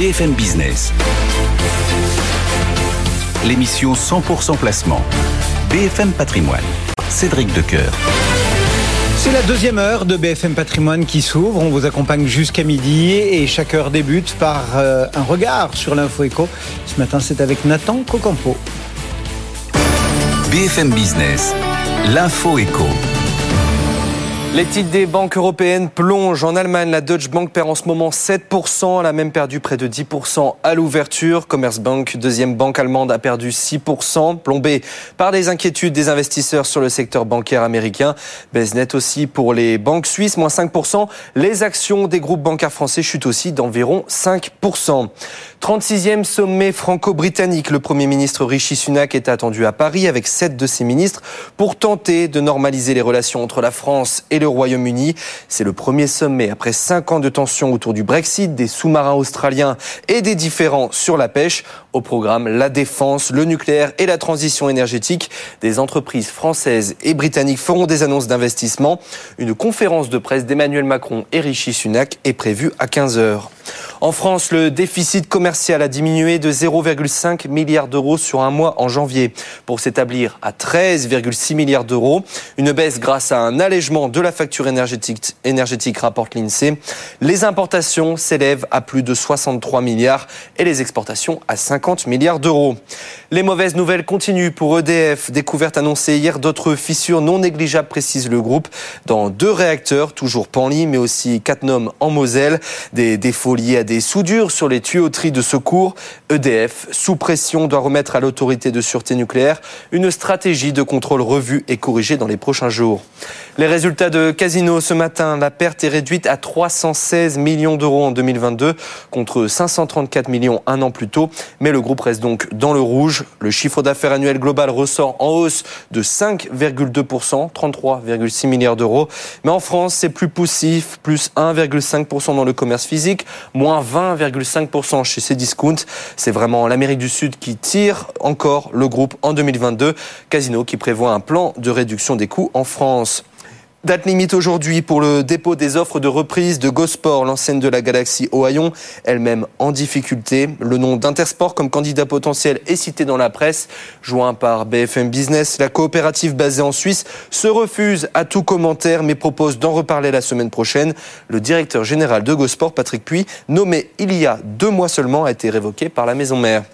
BFM Business. L'émission 100% placement. BFM Patrimoine. Cédric Decoeur. C'est la deuxième heure de BFM Patrimoine qui s'ouvre. On vous accompagne jusqu'à midi et chaque heure débute par euh, un regard sur l'info éco. Ce matin, c'est avec Nathan Cocampo. BFM Business. L'info éco. Les titres des banques européennes plongent. En Allemagne, la Deutsche Bank perd en ce moment 7%. Elle a même perdu près de 10% à l'ouverture. Commerzbank, deuxième banque allemande, a perdu 6%, plombé par des inquiétudes des investisseurs sur le secteur bancaire américain. Baisse nette aussi pour les banques suisses, moins 5%. Les actions des groupes bancaires français chutent aussi d'environ 5%. 36e sommet franco-britannique. Le Premier ministre Rishi Sunak est attendu à Paris avec sept de ses ministres pour tenter de normaliser les relations entre la France et le Royaume-Uni. C'est le premier sommet après cinq ans de tensions autour du Brexit, des sous-marins australiens et des différends sur la pêche. Au programme, la défense, le nucléaire et la transition énergétique. Des entreprises françaises et britanniques feront des annonces d'investissement. Une conférence de presse d'Emmanuel Macron et Rishi Sunak est prévue à 15 heures. En France, le déficit commercial a diminué de 0,5 milliard d'euros sur un mois en janvier pour s'établir à 13,6 milliards d'euros. Une baisse grâce à un allègement de la facture énergétique, énergétique rapporte l'INSEE. Les importations s'élèvent à plus de 63 milliards et les exportations à 50 milliards d'euros. Les mauvaises nouvelles continuent pour EDF. Découverte annoncée hier d'autres fissures non négligeables, précise le groupe, dans deux réacteurs, toujours Panly, mais aussi Catnum en Moselle. Des liés à des soudures sur les tuyauteries de secours. EDF, sous pression, doit remettre à l'autorité de sûreté nucléaire une stratégie de contrôle revue et corrigée dans les prochains jours. Les résultats de Casino ce matin, la perte est réduite à 316 millions d'euros en 2022 contre 534 millions un an plus tôt. Mais le groupe reste donc dans le rouge. Le chiffre d'affaires annuel global ressort en hausse de 5,2%, 33,6 milliards d'euros. Mais en France, c'est plus poussif, plus 1,5% dans le commerce physique, moins 20,5% chez Cdiscount. C'est vraiment l'Amérique du Sud qui tire encore le groupe en 2022. Casino qui prévoit un plan de réduction des coûts en France. Date limite aujourd'hui pour le dépôt des offres de reprise de Gosport, l'enseigne de la galaxie Ohayon, elle-même en difficulté. Le nom d'Intersport comme candidat potentiel est cité dans la presse. Joint par BFM Business, la coopérative basée en Suisse se refuse à tout commentaire mais propose d'en reparler la semaine prochaine. Le directeur général de Gosport, Patrick Puy, nommé il y a deux mois seulement, a été révoqué par la maison mère.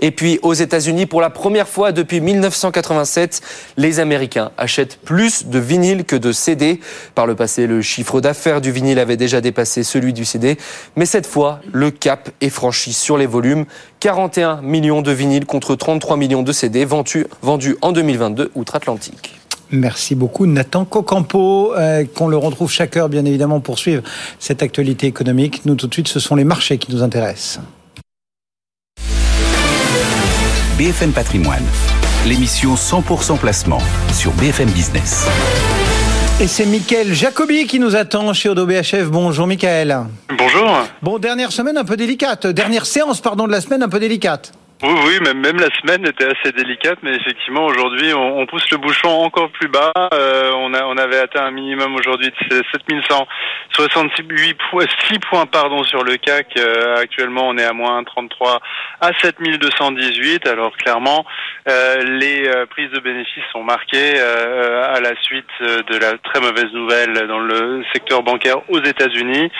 Et puis aux États-Unis, pour la première fois depuis 1987, les Américains achètent plus de vinyles que de CD. Par le passé, le chiffre d'affaires du vinyle avait déjà dépassé celui du CD, mais cette fois, le cap est franchi sur les volumes. 41 millions de vinyles contre 33 millions de CD vendus, vendus en 2022 outre-Atlantique. Merci beaucoup Nathan Cocampo, euh, qu'on le retrouve chaque heure bien évidemment pour suivre cette actualité économique. Nous tout de suite, ce sont les marchés qui nous intéressent. BFM Patrimoine, l'émission 100% placement sur BFM Business. Et c'est Mickaël Jacobi qui nous attend chez Odo BHF. Bonjour Mickaël. Bonjour. Bon, dernière semaine un peu délicate. Dernière séance, pardon, de la semaine un peu délicate. Oui, oui, même, même la semaine était assez délicate, mais effectivement aujourd'hui on, on pousse le bouchon encore plus bas. Euh, on, a, on avait atteint un minimum aujourd'hui de 7168 points, 6 points pardon sur le CAC. Euh, actuellement on est à moins 33 à 7218. Alors clairement euh, les euh, prises de bénéfices sont marquées euh, à la suite de la très mauvaise nouvelle dans le secteur bancaire aux États-Unis,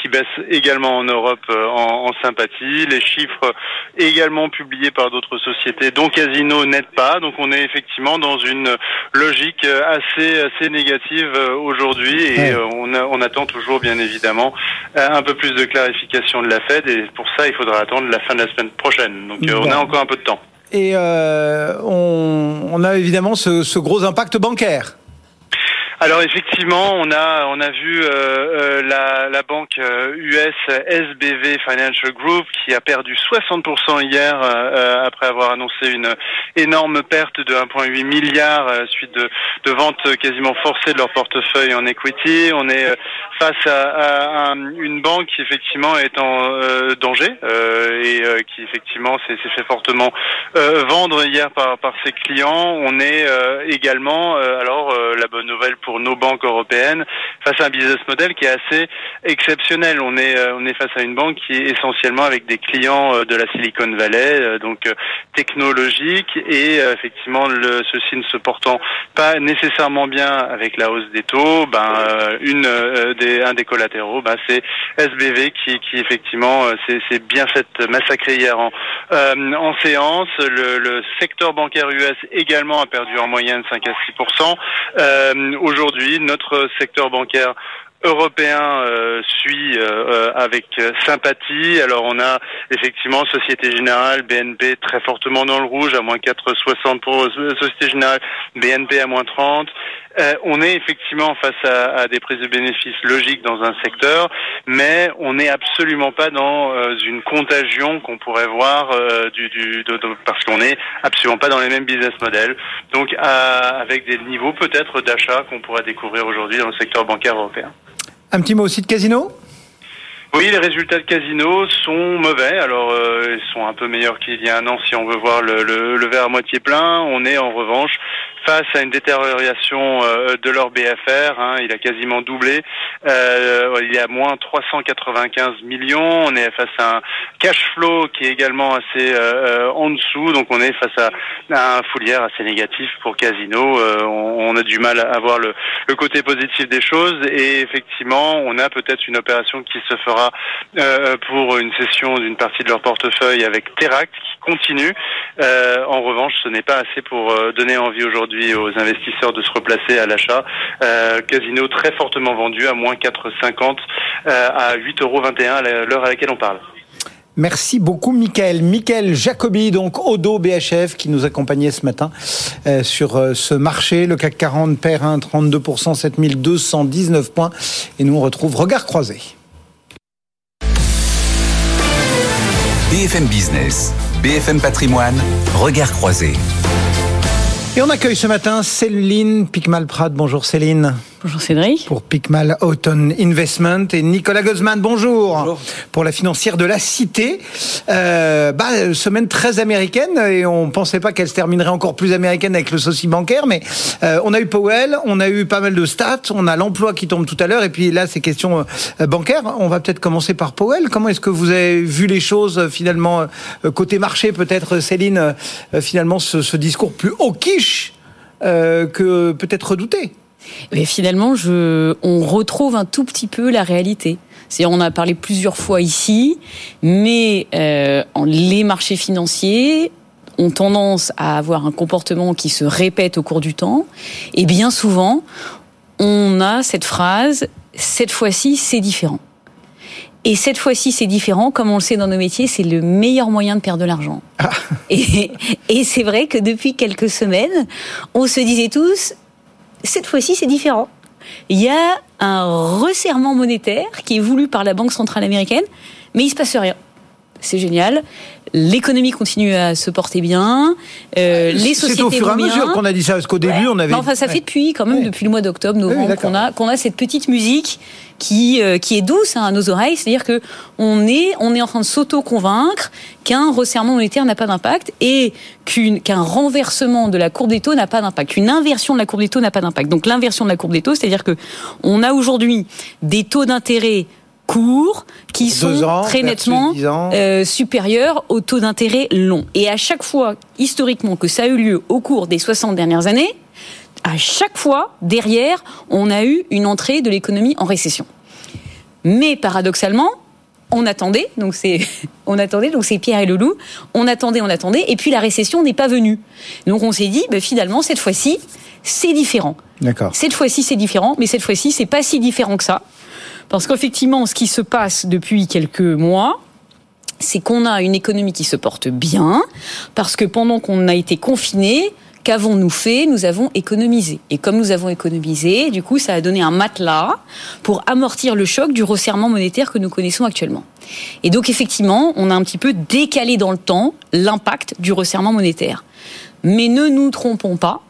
qui baisse également en Europe en, en sympathie. Les chiffres également publié par d'autres sociétés, dont Casino n'aide pas. Donc on est effectivement dans une logique assez assez négative euh, aujourd'hui et euh, on, on, attend toujours bien évidemment euh, un peu plus de clarification de la Fed et pour ça il faudra attendre la fin de la semaine prochaine. Donc on a encore un peu de temps. Et euh, on, on, a évidemment ce, ce gros impact bancaire. Alors effectivement, on a on a vu euh, euh, la, la, banque US euh, SBV Financial Group qui a perdu 60% hier euh, après avoir annoncé une énorme perte de 1,8 milliard suite de, de ventes quasiment forcées de leur portefeuille en equity. On est face à, à, une banque qui effectivement est en danger et qui effectivement s'est fait fortement vendre hier par par ses clients. On est également alors la bonne nouvelle pour pour nos banques européennes face à un business model qui est assez exceptionnel. On est euh, on est face à une banque qui est essentiellement avec des clients euh, de la Silicon Valley, donc technologique et effectivement le, ceci ne se portant pas nécessairement bien avec la hausse des taux, ben une des un des collatéraux, ben, c'est SBV qui qui effectivement c'est bien fait massacrer hier en en séance. Le, le secteur bancaire US également a perdu en moyenne 5 à 6 euh, Aujourd'hui, notre secteur bancaire européen euh, suit euh, euh, avec sympathie. Alors on a effectivement Société Générale, BNP très fortement dans le rouge, à moins 4,60 pour Société Générale, BNP à moins 30. On est effectivement face à, à, des prises de bénéfices logiques dans un secteur, mais on n'est absolument pas dans une contagion qu'on pourrait voir du, du de, parce qu'on n'est absolument pas dans les mêmes business models. Donc avec des niveaux peut-être d'achat qu'on pourrait découvrir aujourd'hui dans le secteur bancaire européen. Un petit mot aussi de casino? Oui, les résultats de Casino sont mauvais. Alors, euh, ils sont un peu meilleurs qu'il y a un an si on veut voir le, le, verre à moitié plein. On est en revanche face à une détérioration euh, de leur BFR. Hein, il a quasiment doublé. Euh, il y a moins 395 millions. On est face à un cash flow qui est également assez euh, en dessous. Donc on est face à, un foulière assez négatif pour Casino. On, a du mal à voir le, le, côté positif des choses. Et effectivement, on a peut-être une opération qui se fera pour une session d'une partie de leur portefeuille avec Teract qui continue. en revanche, ce n'est pas assez pour donner envie aujourd'hui aux investisseurs de se replacer à l'achat. Euh, casino très fortement vendu à moins 4,50 euh, à 8,21 euros à l'heure à laquelle on parle. Merci beaucoup, Michael. Michael Jacobi, donc Odo BHF, qui nous accompagnait ce matin euh, sur ce marché. Le CAC 40 perd 1, 32%, 7219 points. Et nous, on retrouve Regard croisé. BFM Business, BFM Patrimoine, Regard croisé. Et on accueille ce matin Céline Picmal-Prat. Bonjour Céline. Bonjour Cédric. Pour Picmal Autumn Investment et Nicolas Guzman, bonjour. bonjour. Pour la financière de la Cité. Euh, bah, semaine très américaine et on pensait pas qu'elle se terminerait encore plus américaine avec le souci bancaire, mais euh, on a eu Powell, on a eu pas mal de stats, on a l'emploi qui tombe tout à l'heure et puis là c'est question euh, bancaire. On va peut-être commencer par Powell. Comment est-ce que vous avez vu les choses euh, finalement euh, côté marché peut-être Céline finalement ce, ce, discours plus hawkish que peut-être redouté? Mais finalement, je, on retrouve un tout petit peu la réalité. C'est, on a parlé plusieurs fois ici, mais euh, les marchés financiers ont tendance à avoir un comportement qui se répète au cours du temps, et bien souvent, on a cette phrase cette fois-ci, c'est différent. Et cette fois-ci, c'est différent. Comme on le sait dans nos métiers, c'est le meilleur moyen de perdre de l'argent. Ah. Et, et c'est vrai que depuis quelques semaines, on se disait tous, cette fois-ci, c'est différent. Il y a un resserrement monétaire qui est voulu par la Banque centrale américaine, mais il se passe rien. C'est génial. L'économie continue à se porter bien. Euh, les sociétés C'est au fur et à mesure qu'on a dit ça, parce qu'au début, on avait. enfin, ça fait depuis quand même depuis le mois d'octobre, novembre, qu'on a qu'on a cette petite musique qui euh, qui est douce hein, à nos oreilles. C'est-à-dire que on est on est en train de s'auto-convaincre qu'un resserrement monétaire n'a pas d'impact et qu'un renversement de la courbe des taux n'a pas d'impact, qu'une inversion de la courbe des taux n'a pas d'impact. Donc l'inversion de la courbe des taux, c'est-à-dire que on a aujourd'hui des taux d'intérêt courts qui sont très nettement euh, supérieurs au taux d'intérêt long. Et à chaque fois, historiquement, que ça a eu lieu au cours des 60 dernières années, à chaque fois, derrière, on a eu une entrée de l'économie en récession. Mais paradoxalement, on attendait, donc c'est, on attendait, donc c'est Pierre et Loulou, on attendait, on attendait, et puis la récession n'est pas venue. Donc on s'est dit, ben finalement, cette fois-ci, c'est différent. D'accord. Cette fois-ci, c'est différent, mais cette fois-ci, c'est pas si différent que ça. Parce qu'effectivement, ce qui se passe depuis quelques mois, c'est qu'on a une économie qui se porte bien, parce que pendant qu'on a été confiné, Qu'avons-nous fait? Nous avons économisé. Et comme nous avons économisé, du coup, ça a donné un matelas pour amortir le choc du resserrement monétaire que nous connaissons actuellement. Et donc, effectivement, on a un petit peu décalé dans le temps l'impact du resserrement monétaire. Mais ne nous trompons pas,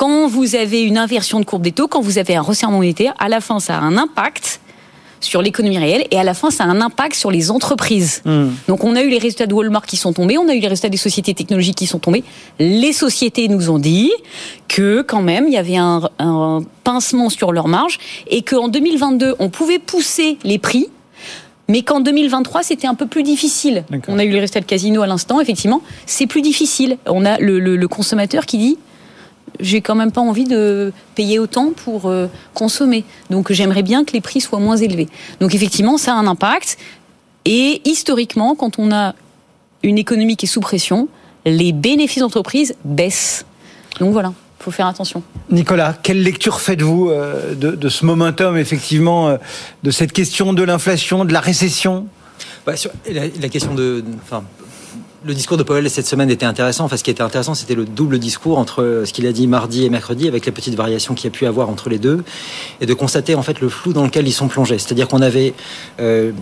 quand vous avez une inversion de courbe des taux, quand vous avez un resserrement monétaire, à la fin, ça a un impact sur l'économie réelle et à la fin ça a un impact sur les entreprises. Hmm. Donc on a eu les résultats de Walmart qui sont tombés, on a eu les résultats des sociétés technologiques qui sont tombés. Les sociétés nous ont dit que quand même il y avait un, un pincement sur leur marge et qu'en 2022 on pouvait pousser les prix mais qu'en 2023, c'était un peu plus difficile. On a eu les résultats de casino à l'instant, effectivement, c'est plus difficile. On a le, le consommateur qui dit j'ai quand même pas envie de payer autant pour euh, consommer. Donc j'aimerais bien que les prix soient moins élevés. Donc effectivement, ça a un impact. Et historiquement, quand on a une économie qui est sous pression, les bénéfices d'entreprise baissent. Donc voilà, il faut faire attention. Nicolas, quelle lecture faites-vous euh, de, ce momentum, effectivement, euh, de cette question de l'inflation, de la récession? Bah, la, question de, le discours de Powell cette semaine était intéressant. Enfin, ce qui était intéressant, c'était le double discours entre ce qu'il a dit mardi et mercredi, avec les petites variations qu'il y a pu avoir entre les deux, et de constater en fait le flou dans lequel ils sont plongés. C'est-à-dire qu'on avait euh,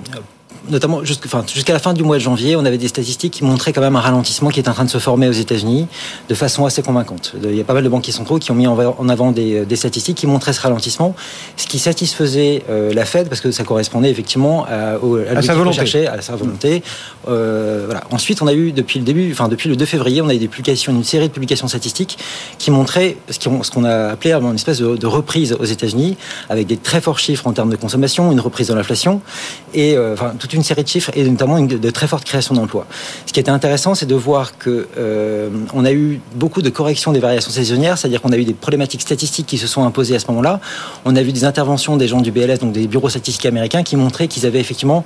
notamment jusqu'à la fin du mois de janvier, on avait des statistiques qui montraient quand même un ralentissement qui est en train de se former aux États-Unis de façon assez convaincante. Il y a pas mal de banquiers centraux qui ont mis en avant des, statistiques qui montraient ce ralentissement, ce qui satisfaisait euh, la Fed parce que ça correspondait effectivement à, à, sa volonté. à sa volonté. Euh, voilà. Ensuite, on a eu depuis le début, enfin depuis le 2 février, on a eu des publications, une série de publications statistiques qui montraient ce qu'on a appelé une espèce de, reprise aux États-Unis avec des très forts chiffres en termes de consommation, une reprise de l'inflation et euh, enfin une série de chiffres et notamment une, de très fortes créations d'emplois. Ce qui était intéressant, c'est de voir que euh, on a eu beaucoup de corrections des variations saisonnières, c'est-à-dire qu'on a eu des problématiques statistiques qui se sont imposées à ce moment-là. On a vu des interventions des gens du BLS, donc des bureaux statistiques américains, qui montraient qu'ils avaient effectivement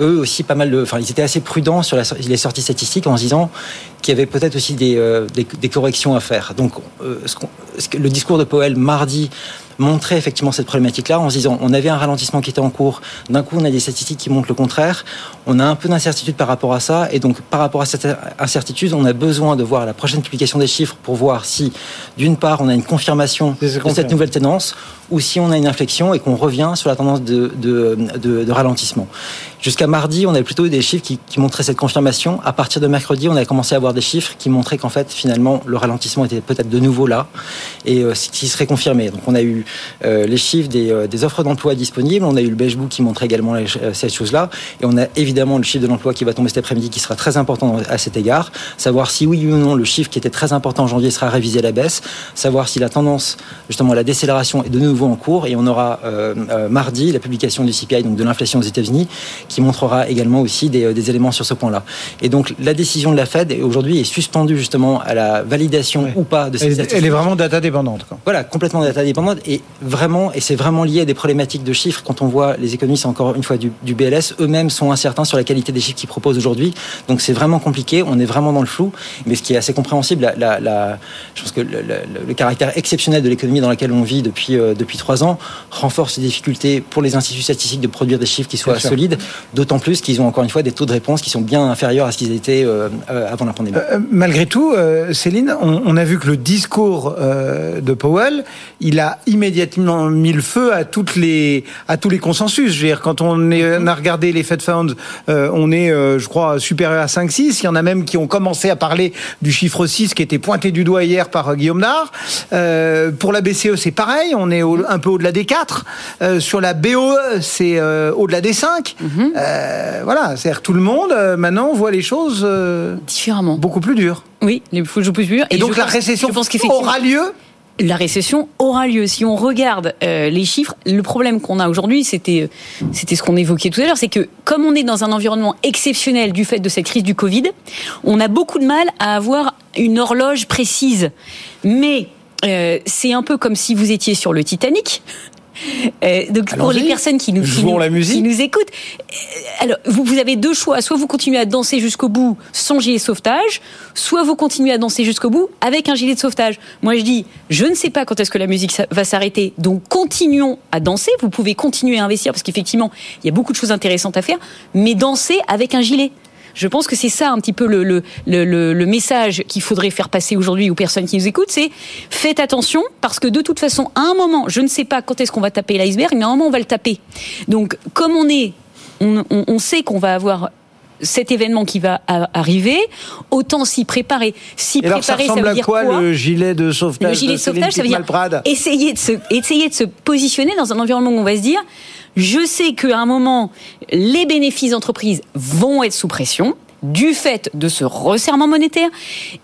eux aussi pas mal de, enfin ils étaient assez prudents sur les sorties statistiques en se disant qu'il y avait peut-être aussi des, euh, corrections à faire. Donc euh, le discours de Powell mardi montrer effectivement cette problématique-là en se disant on avait un ralentissement qui était en cours, d'un coup on a des statistiques qui montrent le contraire, on a un peu d'incertitude par rapport à ça, et donc par rapport à cette incertitude, on a besoin de voir la prochaine publication des chiffres pour voir si, d'une part, on a une confirmation de cette nouvelle tendance, ou si on a une inflexion et qu'on revient sur la tendance de, de, de, de ralentissement. Jusqu'à mardi, on avait plutôt eu des chiffres qui, qui, montraient cette confirmation. À partir de mercredi, on a commencé à avoir des chiffres qui montraient qu'en fait, finalement, le ralentissement était peut-être de nouveau là et euh, qui serait confirmé. Donc, on a eu les chiffres des, euh, des offres d'emploi disponibles, on a eu le beige book qui montrait également euh, cette chose-là, et on a évidemment le chiffre de l'emploi qui va tomber cet après-midi qui sera très important à cet égard. Savoir si oui ou non le chiffre qui était très important en janvier sera révisé à la baisse. Savoir si la tendance, justement, la décélération est de nouveau en cours. Et on aura mardi la publication du CPI, donc de l'inflation aux États-Unis, qui montrera également aussi des, des éléments sur ce point-là. Et donc la décision de la Fed aujourd'hui est suspendue justement à la validation ou pas de ces elle, Elle est vraiment data dépendante. Quoi. Voilà, complètement data dépendante. Et vraiment, et c'est vraiment lié à des problématiques de chiffres. Quand on voit les économistes, encore une fois, du, du BLS, eux-mêmes sont incertains sur la qualité des chiffres qu'ils proposent aujourd'hui. Donc c'est vraiment compliqué. On est vraiment dans le flou. Mais ce qui est assez compréhensible, la, la, la je pense que le, le, caractère exceptionnel de l'économie dans laquelle on vit depuis euh, depuis trois ans renforce les difficultés pour les instituts statistiques de produire des chiffres qui soient solides. D'autant plus qu'ils ont encore une fois des taux de réponse qui sont bien inférieurs à ce qu'ils étaient euh, euh avant la pandémie. Euh, malgré tout, Céline, on, on, a vu que le discours de Powell, il a immédiatement mis le feu à toutes les à tous les consensus. Je veux dire, quand on, est, on a regardé les Fed Funds, euh, on est, euh, je crois, supérieur à 5-6. Il y en a même qui ont commencé à parler du chiffre 6 qui était pointé du doigt hier par euh, Guillaume Nard. pour la BCE, c'est pareil. On est un peu au-delà des 4. sur la BOE, c'est au-delà des 5. Mhm. voilà, c'est-à-dire tout le monde maintenant voit les choses différemment, beaucoup plus dures. Oui, les choses plus dures. Et, donc la récession je pense aura lieu la récession aura lieu. Si on regarde euh, les chiffres, le problème qu'on a aujourd'hui, c'était c'était ce qu'on évoquait tout à l'heure, c'est que comme on est dans un environnement exceptionnel du fait de cette crise du Covid, on a beaucoup de mal à avoir une horloge précise. Mais euh, c'est un peu comme si vous étiez sur le Titanic. Euh, donc pour les personnes qui nous, qui nous, écoutent, euh, alors vous, vous, avez deux choix. Soit vous continuez à danser jusqu'au bout sans gilet de sauvetage, soit vous continuez à danser jusqu'au bout avec un gilet de sauvetage. Moi je dis, je ne sais pas quand est-ce que la musique va s'arrêter, donc continuons à danser. Vous pouvez continuer à investir parce qu'effectivement il y a beaucoup de choses intéressantes à faire, mais danser avec un gilet. Je pense que c'est ça un petit peu le, le, le, le message qu'il faudrait faire passer aujourd'hui aux personnes qui nous écoutent, c'est faites attention parce que de toute façon, à un moment, je ne sais pas quand est-ce qu'on va taper l'iceberg, mais à un moment on va le taper. Donc comme on est, on, on, on sait qu'on va avoir cet événement qui va arriver, autant s'y préparer. S'y préparer, ça, ressemble à quoi, le gilet de sauvetage Le gilet de sauvetage, ça veut dire essayer de, se, essayer de se positionner dans un environnement où on va se dire je sais qu'à un moment, les bénéfices d'entreprise vont être sous pression du fait de ce resserrement monétaire.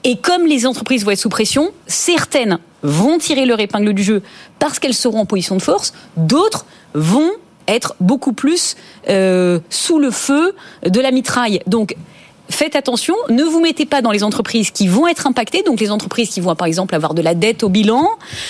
Et comme les entreprises vont être sous pression, certaines vont tirer leur épingle du jeu parce qu'elles seront en position de force, d'autres vont être beaucoup plus euh, sous le feu de la mitraille. Donc faites attention, ne vous mettez pas dans les entreprises qui vont être impactées, donc les entreprises qui vont par exemple avoir de la dette au bilan,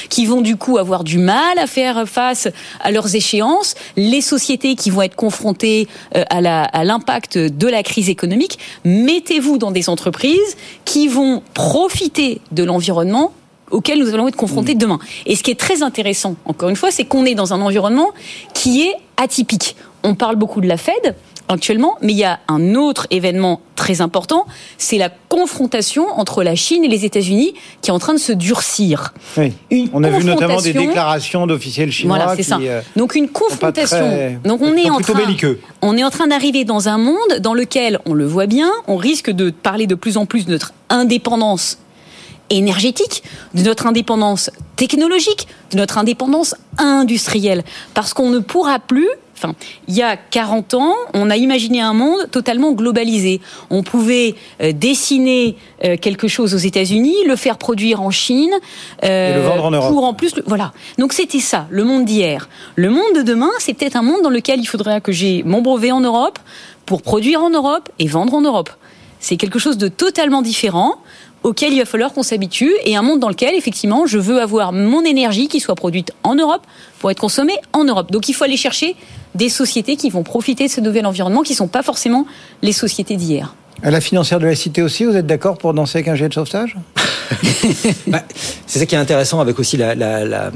qui vont du coup avoir du mal à faire face à leurs échéances, les sociétés qui vont être confrontées euh, à l'impact de la crise économique. Mettez-vous dans des entreprises qui vont profiter de l'environnement auquel nous allons être confrontés mmh. demain. Et ce qui est très intéressant, encore une fois, c'est qu'on est dans un environnement qui est atypique. On parle beaucoup de la Fed, actuellement, mais il y a un autre événement très important, c'est la confrontation entre la Chine et les États-Unis qui est en train de se durcir. Oui. on a vu notamment des déclarations d'officiels chinois. Voilà, c'est ça. Euh, Donc une confrontation. Donc on est en train, on est en train d'arriver dans un monde dans lequel, on le voit bien, on risque de parler de plus en plus de notre indépendance énergétique, de notre indépendance technologique, de notre indépendance industrielle, parce qu'on ne pourra plus Enfin, il y a 40 ans, on a imaginé un monde totalement globalisé. On pouvait euh, dessiner euh, quelque chose aux États-Unis, le faire produire en Chine, euh, et le vendre en Europe. Pour en plus, voilà. Donc c'était ça, le monde d'hier. Le monde de demain, c'est peut-être un monde dans lequel il faudrait que j'ai mon brevet en Europe pour produire en Europe et vendre en Europe. C'est quelque chose de totalement différent auquel il va falloir qu'on s'habitue et un monde dans lequel, effectivement, je veux avoir mon énergie qui soit produite en Europe pour être consommée en Europe. Donc il faut aller chercher des sociétés qui vont profiter de ce nouvel environnement, qui ne sont pas forcément les sociétés d'hier. À la financière de la cité aussi, vous êtes d'accord pour danser avec un jet de sauvetage? Bah, C'est ça qui est intéressant avec aussi la, la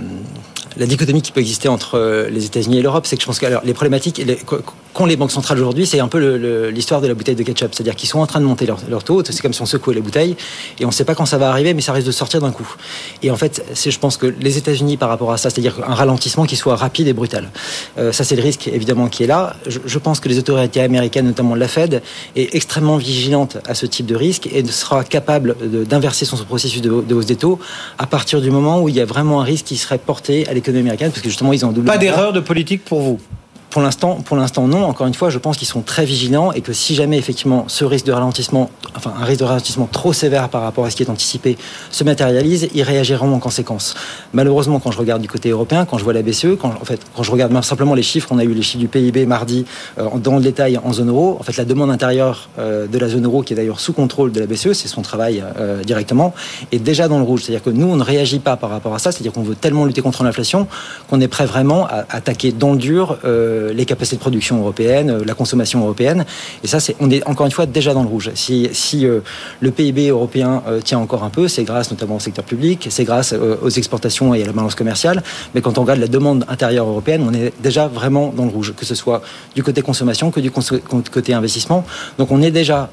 la dichotomie qui peut exister entre euh, les États-Unis et l'Europe, c'est que je pense que alors, les problématiques qu'ont les banques centrales aujourd'hui, c'est un peu l'histoire de la bouteille de ketchup. C'est-à-dire qu'ils sont en train de monter leur, leur taux, c'est comme si on secouait les bouteilles, et on ne sait pas quand ça va arriver, mais ça risque de sortir d'un coup. Et en fait, je pense que les États-Unis, par rapport à ça, c'est-à-dire un ralentissement qui soit rapide et brutal, euh, ça c'est le risque évidemment qui est là. Je, pense que les autorités américaines, notamment la Fed, est extrêmement vigilante à ce type de risque et sera capable d'inverser son, processus de, hausse des taux à partir du moment où il y a vraiment un risque qui serait porté à l'économie américaine, parce que justement ils ont Pas d'erreur de politique pour vous? Pour l'instant, pour l'instant, non. Encore une fois, je pense qu'ils sont très vigilants et que si jamais effectivement ce risque de ralentissement, enfin un risque de ralentissement trop sévère par rapport à ce qui est anticipé, se matérialise, ils réagiront en conséquence. Malheureusement, quand je regarde du côté européen, quand je vois la BCE, quand en fait, quand je regarde même simplement les chiffres, on a eu les chiffres du PIB mardi euh, dans le détail en zone euro. En fait, la demande intérieure euh, de la zone euro, qui est d'ailleurs sous contrôle de la BCE, c'est son travail euh, directement, est déjà dans le rouge. C'est-à-dire que nous, on ne réagit pas par rapport à ça. C'est-à-dire qu'on veut tellement lutter contre l'inflation qu'on est prêt vraiment à attaquer dans le dur. Euh, les capacités de production européennes, euh, la consommation européenne. Et ça, c'est, on est encore une fois déjà dans le rouge. Si, si euh, le PIB européen tient encore un peu, c'est grâce notamment au secteur public, c'est grâce aux exportations et à la balance commerciale. Mais quand on regarde la demande intérieure européenne, on est déjà vraiment dans le rouge, que ce soit du côté consommation que du côté investissement. Donc on est déjà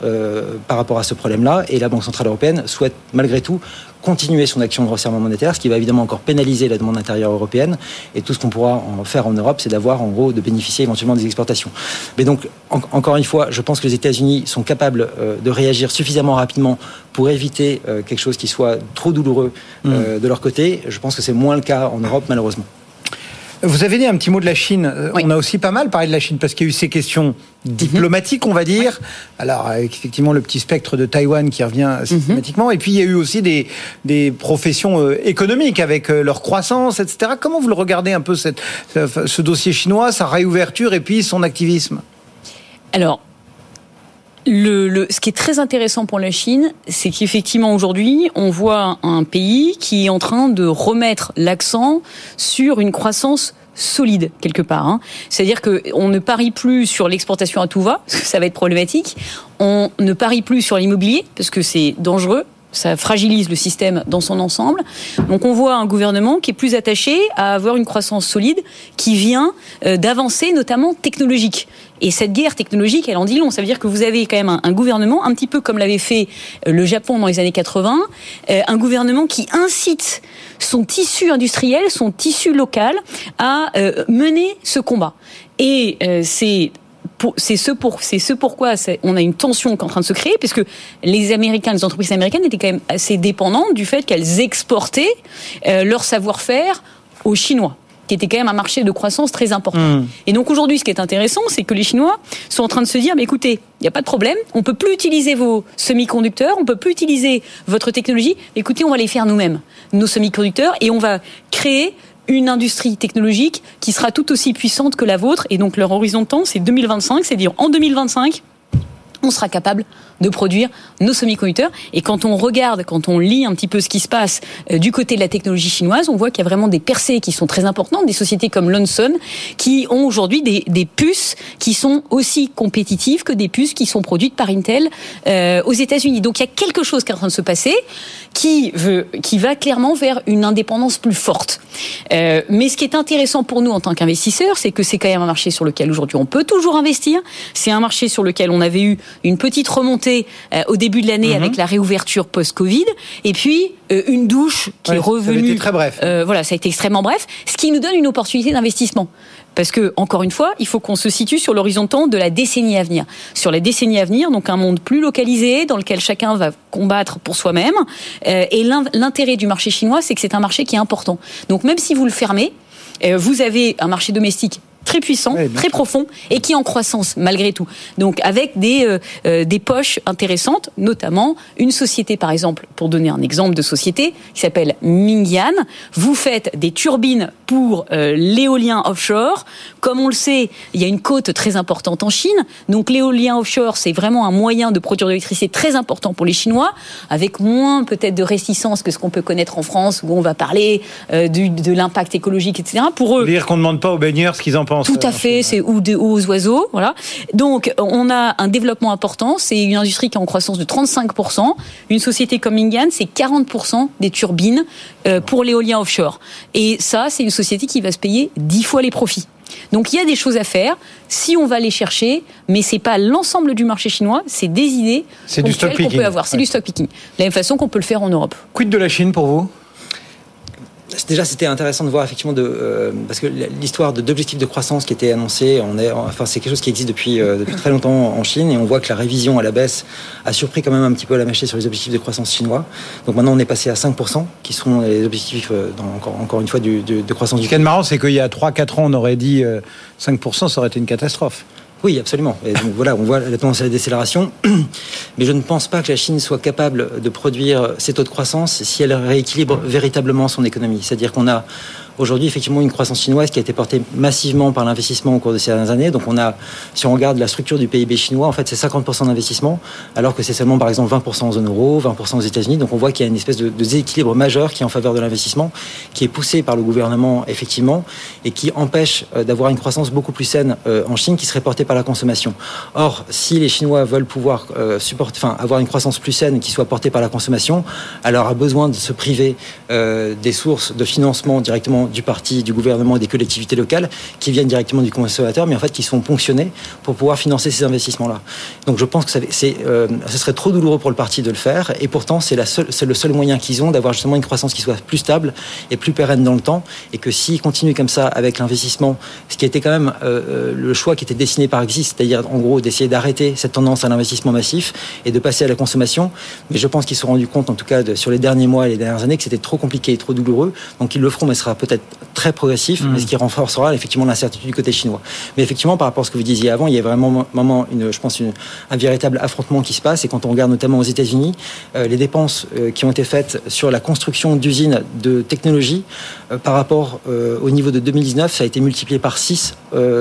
par rapport à ce problème-là. Et la Banque centrale européenne souhaite malgré tout continuer son action de resserrement monétaire, ce qui va évidemment encore pénaliser la demande intérieure européenne. Et tout ce qu'on pourra en faire en Europe, c'est d'avoir en gros de bénéficier éventuellement des exportations. Mais donc, encore une fois, je pense que les États-Unis sont capables euh, de réagir suffisamment rapidement pour éviter euh, quelque chose qui soit trop douloureux euh, mm. de leur côté. Je pense que c'est moins le cas en Europe, malheureusement. Vous avez dit un petit mot de la Chine. Euh, on a aussi pas mal parlé de la Chine parce qu'il y a eu ces questions diplomatiques, on va dire. Alors, avec effectivement le petit spectre de Taïwan qui revient mhm. systématiquement. Et puis, il y a eu aussi des, des professions euh, économiques avec euh, leur croissance, etc. Comment vous le regardez un peu, cette, ce dossier chinois, sa réouverture et puis son activisme? Alors, le, ce qui est très intéressant pour la Chine, c'est qu'effectivement aujourd'hui, on voit un pays qui est en train de remettre l'accent sur une croissance solide quelque part. Hein. C'est-à-dire qu'on ne parie plus sur l'exportation à tout va, parce que ça va être problématique. On ne parie plus sur l'immobilier, parce que c'est dangereux ça fragilise le système dans son ensemble. Donc on voit un gouvernement qui est plus attaché à avoir une croissance solide qui vient euh, d'avancer notamment technologique. Et cette guerre technologique, elle en dit long. Ça veut dire que vous avez quand même un, gouvernement, un petit peu comme l'avait fait euh, le Japon dans les années 80, euh, un gouvernement qui incite son tissu industriel, son tissu local à mener ce combat. Et c'est c'est ce, pour, ce pourquoi on a une tension qui est en train de se créer, puisque les Américains, les entreprises américaines étaient quand même assez dépendantes du fait qu'elles exportaient euh, leur savoir-faire aux Chinois. qui était quand même un marché de croissance très important. Hmm. Et donc aujourd'hui, ce qui est intéressant, c'est que les Chinois sont en train de se dire, mais écoutez, il n'y a pas de problème, on peut plus utiliser vos semi-conducteurs, on peut plus utiliser votre technologie. Écoutez, on va les faire nous-mêmes, nos semi-conducteurs, et on va créer une industrie technologique qui sera tout aussi puissante que la vôtre. Et donc leur horizon de temps, c'est 2025, c'est-à-dire en 2025, on sera capable de produire nos semi-conducteurs. Et quand on regarde, quand on lit un petit peu ce qui se passe euh, du côté de la technologie chinoise, on voit qu'il y a vraiment des percées qui sont très importantes, des sociétés comme Lonson qui ont aujourd'hui des, des, puces qui sont aussi compétitives que des puces qui sont produites par Intel euh, aux États-Unis. Donc il y a quelque chose qui est en train de se passer qui veut, qui va clairement vers une indépendance plus forte. Euh, mais ce qui est intéressant pour nous en tant qu'investisseurs, c'est que c'est quand même un marché sur lequel aujourd'hui on peut toujours investir. C'est un marché sur lequel on avait eu une petite remontée euh, au début de l'année avec mhm. la réouverture post-Covid, et puis euh, une douche qui est revenue. Ça a été très bref. Euh, voilà, ça a été extrêmement bref, ce qui nous donne une opportunité d'investissement. Parce que, encore une fois, il faut qu'on se situe sur l'horizon temps de la décennie à venir. Sur la décennie à venir, donc un monde plus localisé, dans lequel chacun va combattre pour soi-même. et l'intérêt du marché chinois, c'est que c'est un marché qui est important. Donc même si vous le fermez, vous avez un marché domestique très puissant, très profond et qui est en croissance malgré tout. Donc avec des, euh, euh, des poches intéressantes, notamment une société par exemple, pour donner un exemple de société, qui s'appelle Mingyan. Vous faites des turbines pour euh, l'éolien offshore. Comme on le sait, il y a une côte très importante en Chine. Donc l'éolien offshore, c'est vraiment un moyen de produire de l'électricité très important pour les Chinois, avec moins peut-être de réticence que ce qu'on peut connaître en France, où on va parler du, de l'impact écologique, etc. Pour eux... Dire qu'on ne demande pas aux baigneurs ce qu'ils en Tout à fait, c'est ou aux oiseaux, voilà. Donc on a un développement important, c'est une industrie qui est en croissance de 35%. Une société comme Ingan, c'est 40% des turbines euh, pour l'éolien offshore. Et ça, c'est une société qui va se payer 10 fois les profits. Donc il y a des choses à faire si on va les chercher, mais c'est pas l'ensemble du marché chinois, c'est des idées qu'on peut avoir. C'est du stock picking. De la même façon qu'on peut le faire en Europe. Quid de la Chine pour vous? Déjà c'était intéressant de voir effectivement de euh, parce que l'histoire d'objectifs de croissance qui était annoncé on est enfin c'est quelque chose qui existe depuis euh, depuis très longtemps en Chine et on voit que la révision à la baisse a surpris quand même un petit peu la mâcher sur les objectifs de croissance chinois. Donc maintenant on est passé à 5% qui sont les objectifs euh, encore une fois du, de croissance du Ce qui est marrant c'est qu'il y a 3 4 ans on aurait dit 5% ça aurait été une catastrophe oui, absolument. Et donc voilà, on voit la tendance à la décélération. Mais je ne pense pas que la Chine soit capable de produire ces taux de croissance si elle rééquilibre véritablement son économie. C'est-à-dire qu'on a aujourd'hui effectivement une croissance chinoise qui a été portée massivement par l'investissement au cours de ces dernières années. Donc on a, si on regarde la structure du PIB chinois, en fait c'est 50% d'investissement, alors que c'est seulement par exemple 20% en zone euro, 20% aux États-Unis. Donc on voit qu'il y a une espèce de, déséquilibre majeur qui est en faveur de l'investissement, qui est poussé par le gouvernement effectivement, et qui empêche euh, d'avoir une croissance beaucoup plus saine euh, en Chine qui serait portée par la consommation. Or, si les Chinois veulent pouvoir euh, supporter, enfin, avoir une croissance plus saine qui soit portée par la consommation, alors a besoin de se priver des sources de financement directement du parti, du gouvernement et des collectivités locales qui viennent directement du consommateur, mais en fait qui sont ponctionnés pour pouvoir financer ces investissements-là. Donc je pense que euh, ce serait trop douloureux pour le parti de le faire, et pourtant c'est le seul moyen qu'ils ont d'avoir justement une croissance qui soit plus stable et plus pérenne dans le temps, et que s'ils continuent comme ça avec l'investissement, ce qui était quand même euh, euh, le choix qui était dessiné par Exist, c'est-à-dire en gros d'essayer d'arrêter cette tendance à l'investissement massif et de passer à la consommation, mais je pense qu'ils se sont rendus compte, en tout cas sur les derniers mois et les dernières années, que c'était trop compliqué et trop douloureux, donc ils le feront, mais ce sera peut-être très progressif, mais ce qui renforcera effectivement l'incertitude du côté chinois. Mais effectivement, par rapport à ce que vous disiez avant, il y a vraiment, vraiment une, je pense, un véritable affrontement qui se passe. Et quand on regarde notamment aux États-Unis, euh, les dépenses euh, qui ont été faites sur la construction d'usines de technologie euh, par rapport au niveau de 2019, ça a été multiplié par 6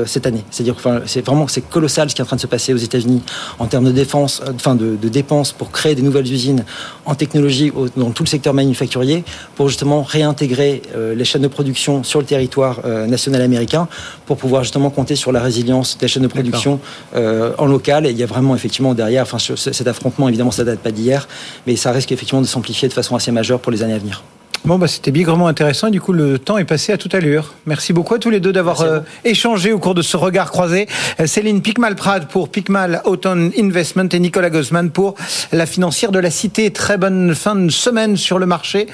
cette année. C'est-à-dire, enfin, c'est vraiment c'est colossal ce qui est en train de se passer aux États-Unis en termes de défense, enfin de, de, dépenses pour créer des nouvelles usines en technologie dans tout le secteur manufacturier pour justement réintégrer les chaînes de production sur le territoire euh, national américain pour pouvoir justement compter sur la résilience des chaînes de production euh, en local. Et il y a vraiment effectivement derrière, enfin cet affrontement, évidemment, ça date pas d'hier, mais ça risque effectivement de s'amplifier de façon assez majeure pour les années à venir. Bon, bah, c'était bigrement intéressant. Et du coup, le temps est passé à toute allure. Merci beaucoup à tous les deux d'avoir euh, échangé au cours de ce regard croisé. Euh, Céline Picmal-Prade pour Picmal Autumn Investment et Nicolas Gosman pour la financière de la Cité. Très bonne fin de semaine sur le marché.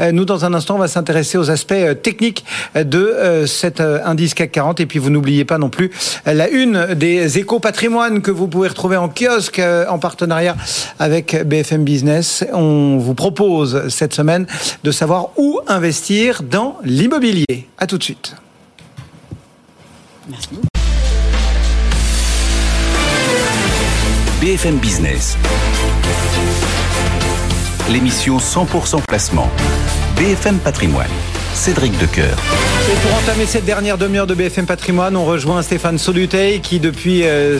Euh, nous, dans un instant, on va s'intéresser aux aspects techniques de cet indice CAC 40. Et puis, vous n'oubliez pas non plus la une des échos patrimoine que vous pouvez retrouver en kiosque en partenariat avec BFM Business. On vous propose cette semaine de savoir où investir dans l'immobilier. À tout de suite. Merci. BFM Business. L'émission 100% placement. BFM Patrimoine. Cédric Decoeur. Pour entamer cette dernière demi-heure de BFM Patrimoine, on rejoint Stéphane Soluteil qui depuis euh,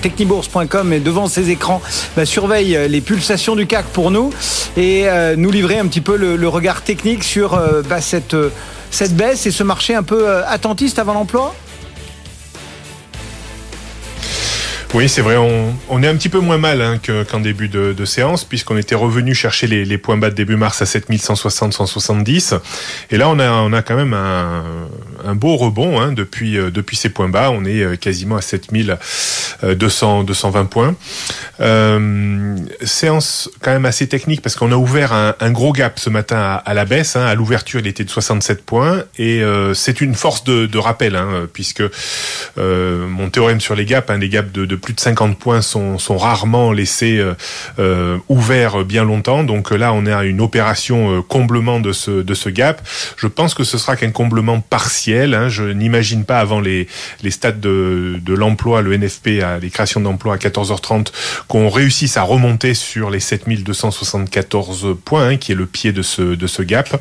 technibourse.com et devant ses écrans bah, surveille les pulsations du CAC pour nous et euh, nous livrer un petit peu le, regard technique sur euh, bah, cette, baisse et ce marché un peu euh, attentiste avant l'emploi? Oui, c'est vrai, on, on, est un petit peu moins mal hein, qu'en début de, de séance, puisqu'on était revenu chercher les, points bas de début mars à 7160-170. Et là, on a, quand même un, beau rebond hein, depuis, euh, depuis ces points bas. On est euh, quasiment à 7200, 220 points. Euh, séance quand même assez technique, parce qu'on a ouvert un, un, gros gap ce matin à, à la baisse. Hein. À l'ouverture, il était de 67 points. Et euh, c'est une force de, rappel, hein, puisque euh, mon théorème sur les gaps, les gaps de plus de 50 points sont, rarement laissés euh, euh, ouverts bien longtemps. Donc là, on est à une opération euh, comblement de ce, de ce gap. Je pense que ce sera qu'un comblement partiel. Hein. Je n'imagine pas avant les, stades de, l'emploi, le NFP, les créations d'emplois à 14h30, qu'on réussisse à remonter sur les 7274 points, hein, qui est le pied de ce, gap.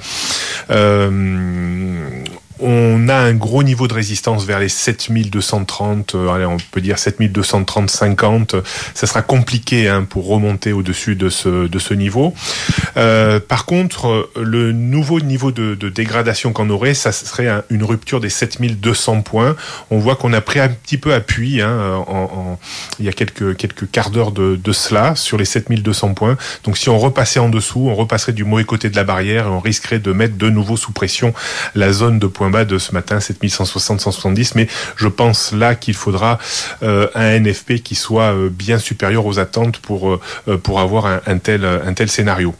Euh, on a un gros niveau de résistance vers les 7230, euh, allez, on peut dire 7230, 50. Ça sera compliqué hein, pour remonter au-dessus de ce, niveau. Euh, par contre, le nouveau niveau de, de dégradation qu'on aurait, ça serait un, une rupture des 7200 points. On voit qu'on a pris un petit peu appui hein, il y a quelques, quelques quarts d'heure de, de, cela sur les 7200 points. Donc si on repassait en dessous, on repasserait du mauvais côté de la barrière et on risquerait de mettre de nouveau sous pression la zone de points bas de ce matin, 7160-170, mais je pense là qu'il faudra euh, un NFP qui soit euh, bien supérieur aux attentes pour, euh, pour avoir un, tel, un tel scénario.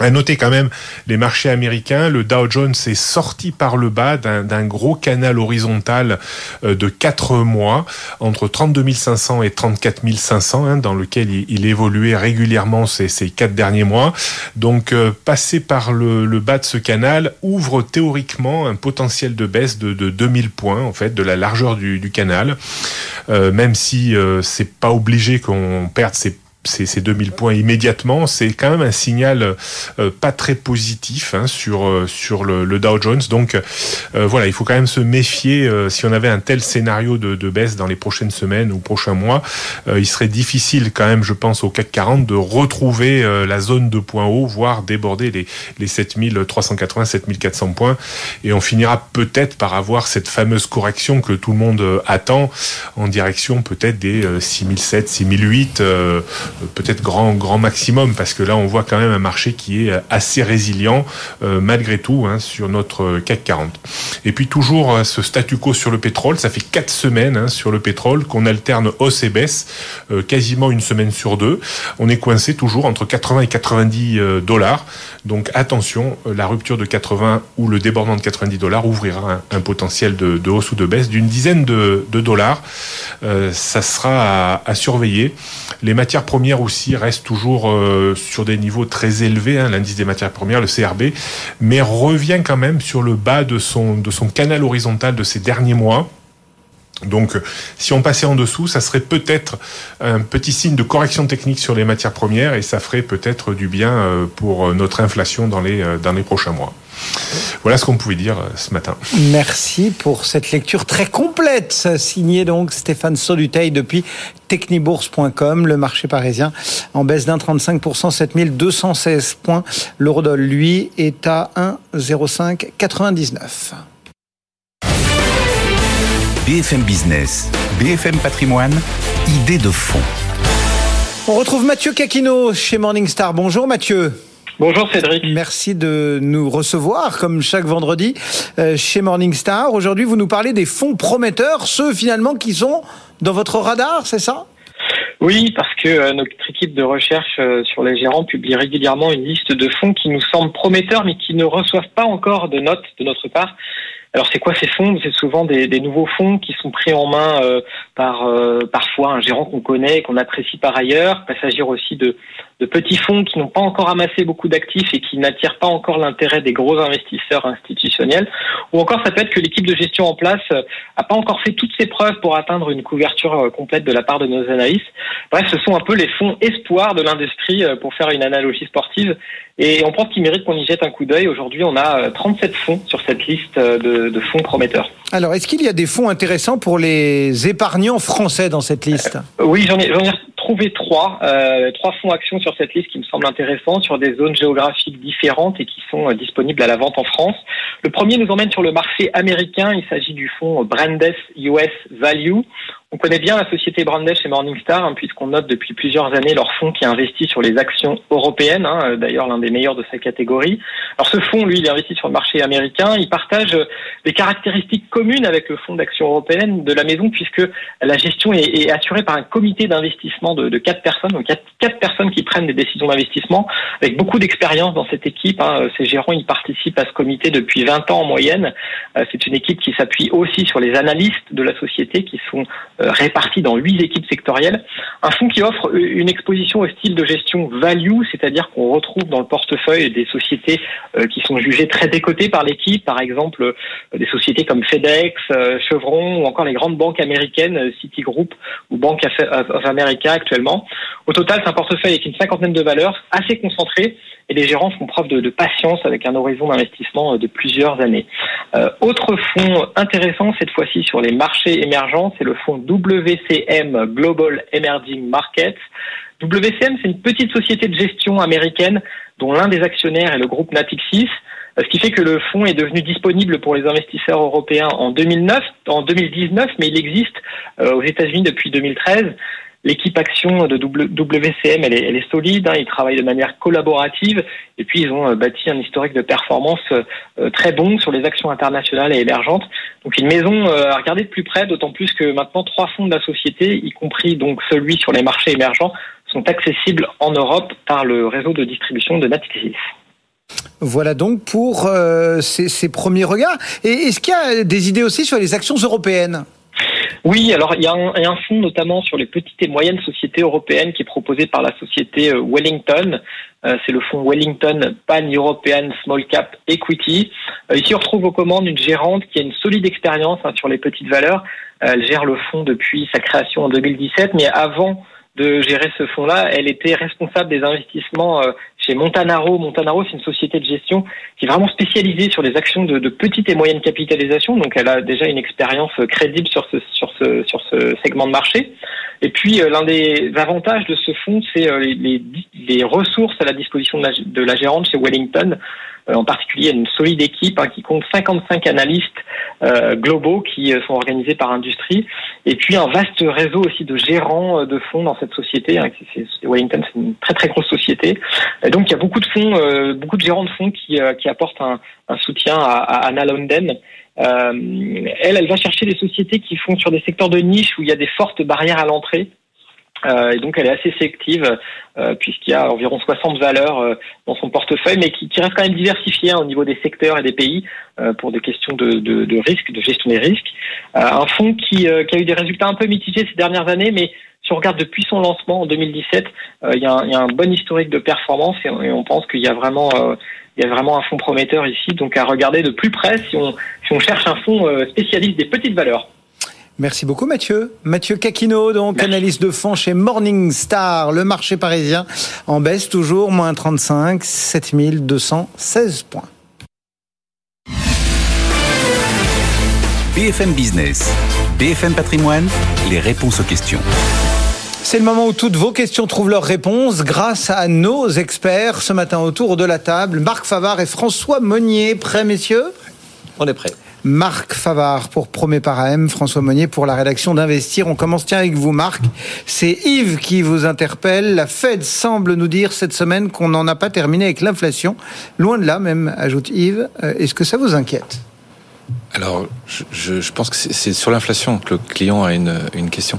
À noter quand même les marchés américains, le Dow Jones est sorti par le bas d'un gros canal horizontal de 4 mois entre 32 500 et 34 500 hein, dans lequel il, évoluait régulièrement ces, ces 4 derniers mois. Donc euh, passer par le, bas de ce canal ouvre théoriquement un potentiel de baisse de, de 2000 points en fait de la largeur du, canal, euh, même si euh, c'est pas obligé qu'on perde ses ces, ces 2000 points immédiatement, c'est quand même un signal euh, pas très positif hein, sur euh, sur le, le, Dow Jones. Donc euh, voilà, il faut quand même se méfier. Euh, si on avait un tel scénario de, de, baisse dans les prochaines semaines ou prochains mois, euh, il serait difficile quand même, je pense, au CAC 40 de retrouver euh, la zone de points hauts, voire déborder les les 7380, 7400 points, et on finira peut-être par avoir cette fameuse correction que tout le monde attend en direction peut-être des 6007, 6008 peut-être grand grand maximum parce que là on voit quand même un marché qui est assez résilient euh, malgré tout hein, sur notre CAC 40. Et puis toujours euh, ce statu quo sur le pétrole, ça fait quatre semaines hein, sur le pétrole qu'on alterne hausse et baisse euh, quasiment une semaine sur deux. On est coincé toujours entre 80 et 90 euh, dollars. Donc attention, euh, la rupture de 80 ou le débordement de 90 dollars ouvrira un, potentiel de, de, hausse ou de baisse d'une dizaine de, de dollars. ça sera à, à surveiller. Les matières premières aussi reste toujours euh, sur des niveaux très élevés, hein, l'indice des matières premières, le CRB, mais revient quand même sur le bas de son, de son canal horizontal de ces derniers mois. Donc, si on passait en dessous, ça serait peut-être un petit signe de correction technique sur les matières premières et ça ferait peut-être du bien euh, pour notre inflation dans les, dans les prochains mois. Voilà ce qu'on pouvait dire ce matin. Merci pour cette lecture très complète, signée donc Stéphane Soluteil depuis technibourse.com, le marché parisien en baisse d'un 35%, 7216 points. L'eurodoll, lui, est à 1,0599. BFM Business, BFM Patrimoine, idée de fond. On retrouve Mathieu Caquino chez Morningstar. Bonjour Mathieu. Bonjour Cédric. Merci de nous recevoir comme chaque vendredi euh, chez Morningstar. Aujourd'hui, vous nous parlez des fonds prometteurs, ceux finalement qui sont dans votre radar, c'est ça? Oui, parce que notre équipe de recherche sur les gérants publie régulièrement une liste de fonds qui nous semblent prometteurs, mais qui ne reçoivent pas encore de notes de notre part. Alors c'est quoi ces fonds? C'est souvent des, nouveaux fonds qui sont pris en main euh, par euh, parfois un gérant qu'on connaît, qu'on apprécie par ailleurs. Il peut s'agir aussi de, de, petits fonds qui n'ont pas encore amassé beaucoup d'actifs et qui n'attirent pas encore l'intérêt des gros investisseurs institutionnels. Ou encore ça peut être que l'équipe de gestion en place n'a euh, pas encore fait toutes ses preuves pour atteindre une couverture complète de la part de nos analystes. Bref, ce sont un peu les fonds espoirs de l'industrie pour faire une analogie sportive. Et on pense qu'il mérite qu'on y jette un coup d'œil. Aujourd'hui, on a 37 fonds sur cette liste de de, fonds prometteurs. Alors, est-ce qu'il y a des fonds intéressants pour les épargnants français dans cette liste? Euh, Oui, j'en ai, ai, trouvé trois, euh, trois fonds actions sur cette liste qui me semblent intéressants sur des zones géographiques différentes et qui sont euh, disponibles à la vente en France. Le premier nous emmène sur le marché américain. Il s'agit du fonds Brandes US Value. On connaît bien la société Brandes chez Morningstar, hein, puisqu'on note depuis plusieurs années leur fonds qui investit sur les actions européennes, hein, d'ailleurs l'un des meilleurs de sa catégorie. Alors ce fonds, lui, il investit sur le marché américain. Il partage des caractéristiques communes avec le fonds d'action européenne de la maison, puisque la gestion est, assurée par un comité d'investissement de, quatre personnes, donc quatre, quatre, personnes qui prennent des décisions d'investissement, avec beaucoup d'expérience dans cette équipe. Hein. Ces gérants, ils participent à ce comité depuis 20 ans en moyenne. Euh, c'est une équipe qui s'appuie aussi sur les analystes de la société, qui sont euh, répartis dans huit équipes sectorielles. Un fonds qui offre une exposition au style de gestion value, c'est-à-dire qu'on retrouve dans le portefeuille des sociétés euh, qui sont jugées très décotées par l'équipe, par exemple euh, des sociétés comme FedEx, Chevron ou encore les grandes banques américaines, Citigroup ou Bank of America actuellement. Au total, c'est un portefeuille avec une cinquantaine de valeurs assez concentrées et les gérants font preuve de, patience avec un horizon d'investissement de plusieurs années. Euh, autre fonds intéressant cette fois-ci sur les marchés émergents, c'est le fonds WCM Global Emerging Markets. WCM, c'est une petite société de gestion américaine dont l'un des actionnaires est le groupe Natixis. Euh, ce qui fait que le fonds est devenu disponible pour les investisseurs européens en 2009, en 2019, mais il existe euh, aux États-Unis depuis 2013. L'équipe action de WCM, elle est, solide, hein, ils travaillent de manière collaborative et puis ils ont euh, bâti un historique de performance euh, très bon sur les actions internationales et émergentes. Donc une maison euh, à regarder de plus près, d'autant plus que maintenant trois fonds de la société, y compris donc celui sur les marchés émergents, sont accessibles en Europe par le réseau de distribution de Natixis. Voilà donc pour ces, premiers regards. Est-ce qu'il y a des idées aussi sur les actions européennes? Oui, alors il y, a un, il y, a un, fonds notamment sur les petites et moyennes sociétés européennes qui est proposé par la société euh, Wellington. Euh, c'est le fonds Wellington Pan European Small Cap Equity. Euh, ici, on retrouve aux commandes une gérante qui a une solide expérience hein, sur les petites valeurs. elle gère le fonds depuis sa création en 2017, mais avant de gérer ce fonds-là. Elle était responsable des investissements chez Montanaro. Montanaro, c'est une société de gestion qui est vraiment spécialisée sur les actions de, de petite et moyenne capitalisation. Donc, elle a déjà une expérience crédible sur ce, sur ce, sur ce segment de marché. Et puis, euh, l'un des avantages de ce fonds, c'est euh, les, les, les, ressources à la disposition de la, de la gérante chez Wellington. Euh, en particulier une solide équipe hein, qui compte 55 analystes euh, globaux qui euh, sont organisés par industrie, et puis un vaste réseau aussi de gérants de fonds dans cette société. Hein, Wellington, c'est une très très grosse société. Et donc il y a beaucoup de fonds, beaucoup de gérants de fonds qui, qui apportent un, un soutien à, à Anna London. Euh, elle, elle va chercher des sociétés qui font sur des secteurs de niche où il y a des fortes barrières à l'entrée. Euh, et donc elle est assez sélective euh, puisqu'il y a environ 60 valeurs euh, dans son portefeuille, mais qui, qui reste quand même diversifié hein, au niveau des secteurs et des pays pour des questions de, de, de risque, de gestion des risques. un fonds qui, qui, a eu des résultats un peu mitigés ces dernières années, mais si on regarde depuis son lancement en 2017, il y, a un, il, y a un, bon historique de performance et, et on pense qu'il y a vraiment il y a vraiment un fonds prometteur ici, donc à regarder de plus près si on, si on cherche un fonds spécialiste des petites valeurs. Merci beaucoup Mathieu. Mathieu Caquino, donc analyste de fonds chez Morningstar, le marché parisien en baisse toujours, moins 35, 7216 points. BFM Business, BFM Patrimoine, les réponses aux questions. C'est le moment où toutes vos questions trouvent leur réponse grâce à nos experts ce matin autour de la table. Marc Favard et François Monnier. Prêts, messieurs? On est prêts. Marc Favard pour Promet par AM, François Monnier pour la rédaction d'Investir. On commence tiens avec vous Marc. C'est Yves qui vous interpelle. La Fed semble nous dire cette semaine qu'on n'en a pas terminé avec l'inflation. Loin de là même, ajoute Yves. Euh, est-ce que ça vous inquiète? Alors, je, pense que c'est sur l'inflation que le client a une, question.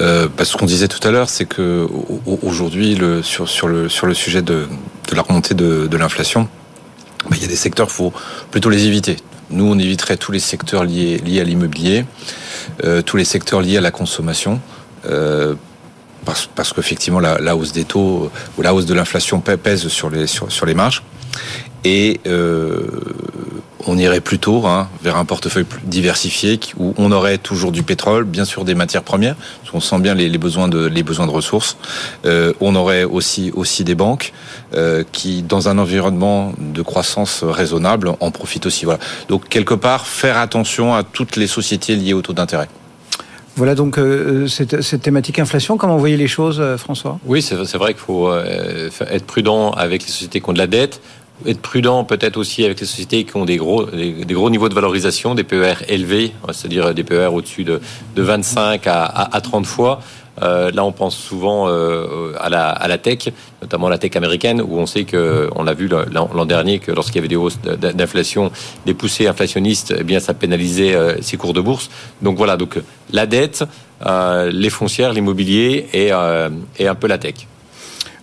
euh, bah, Ce qu'on disait tout à l'heure, c'est que aujourd'hui, sur, le, sujet de, la remontée de, l'inflation, bah, il y a des secteurs, faut plutôt les éviter. Nous, on éviterait tous les secteurs liés, liés à l'immobilier, euh, tous les secteurs liés à la consommation. Euh, parce, parce qu'effectivement, la, la, hausse des taux ou la hausse de l'inflation pèse sur les, sur, sur les marges. Et euh, on irait plutôt hein, vers un portefeuille plus diversifié où on aurait toujours du pétrole, bien sûr des matières premières, parce qu'on sent bien les, les, besoins de les besoins de ressources. Euh, on aurait aussi aussi des banques euh, qui, dans un environnement de croissance raisonnable, en profitent aussi. Voilà. Donc quelque part, faire attention à toutes les sociétés liées au taux d'intérêt. Voilà donc euh, cette, cette, thématique inflation. Comment vous voyez les choses, euh, François? Oui, c'est vrai qu'il faut euh, être prudent avec les sociétés qui ont de la dette être prudent peut-être aussi avec les sociétés qui ont des gros, des, gros niveaux de valorisation, des PER élevés, c'est-à-dire des PER au-dessus de, de 25 à, à, à 30 fois. Euh, là, on pense souvent euh, à, la, à la tech, notamment la tech américaine, où on sait que, on a vu l'an dernier que lorsqu'il y avait des hausses d'inflation, des poussées inflationnistes, eh bien, ça pénalisait euh, ces cours de bourse. Donc voilà, donc la dette, euh, les foncières, l'immobilier et, euh, et un peu la tech.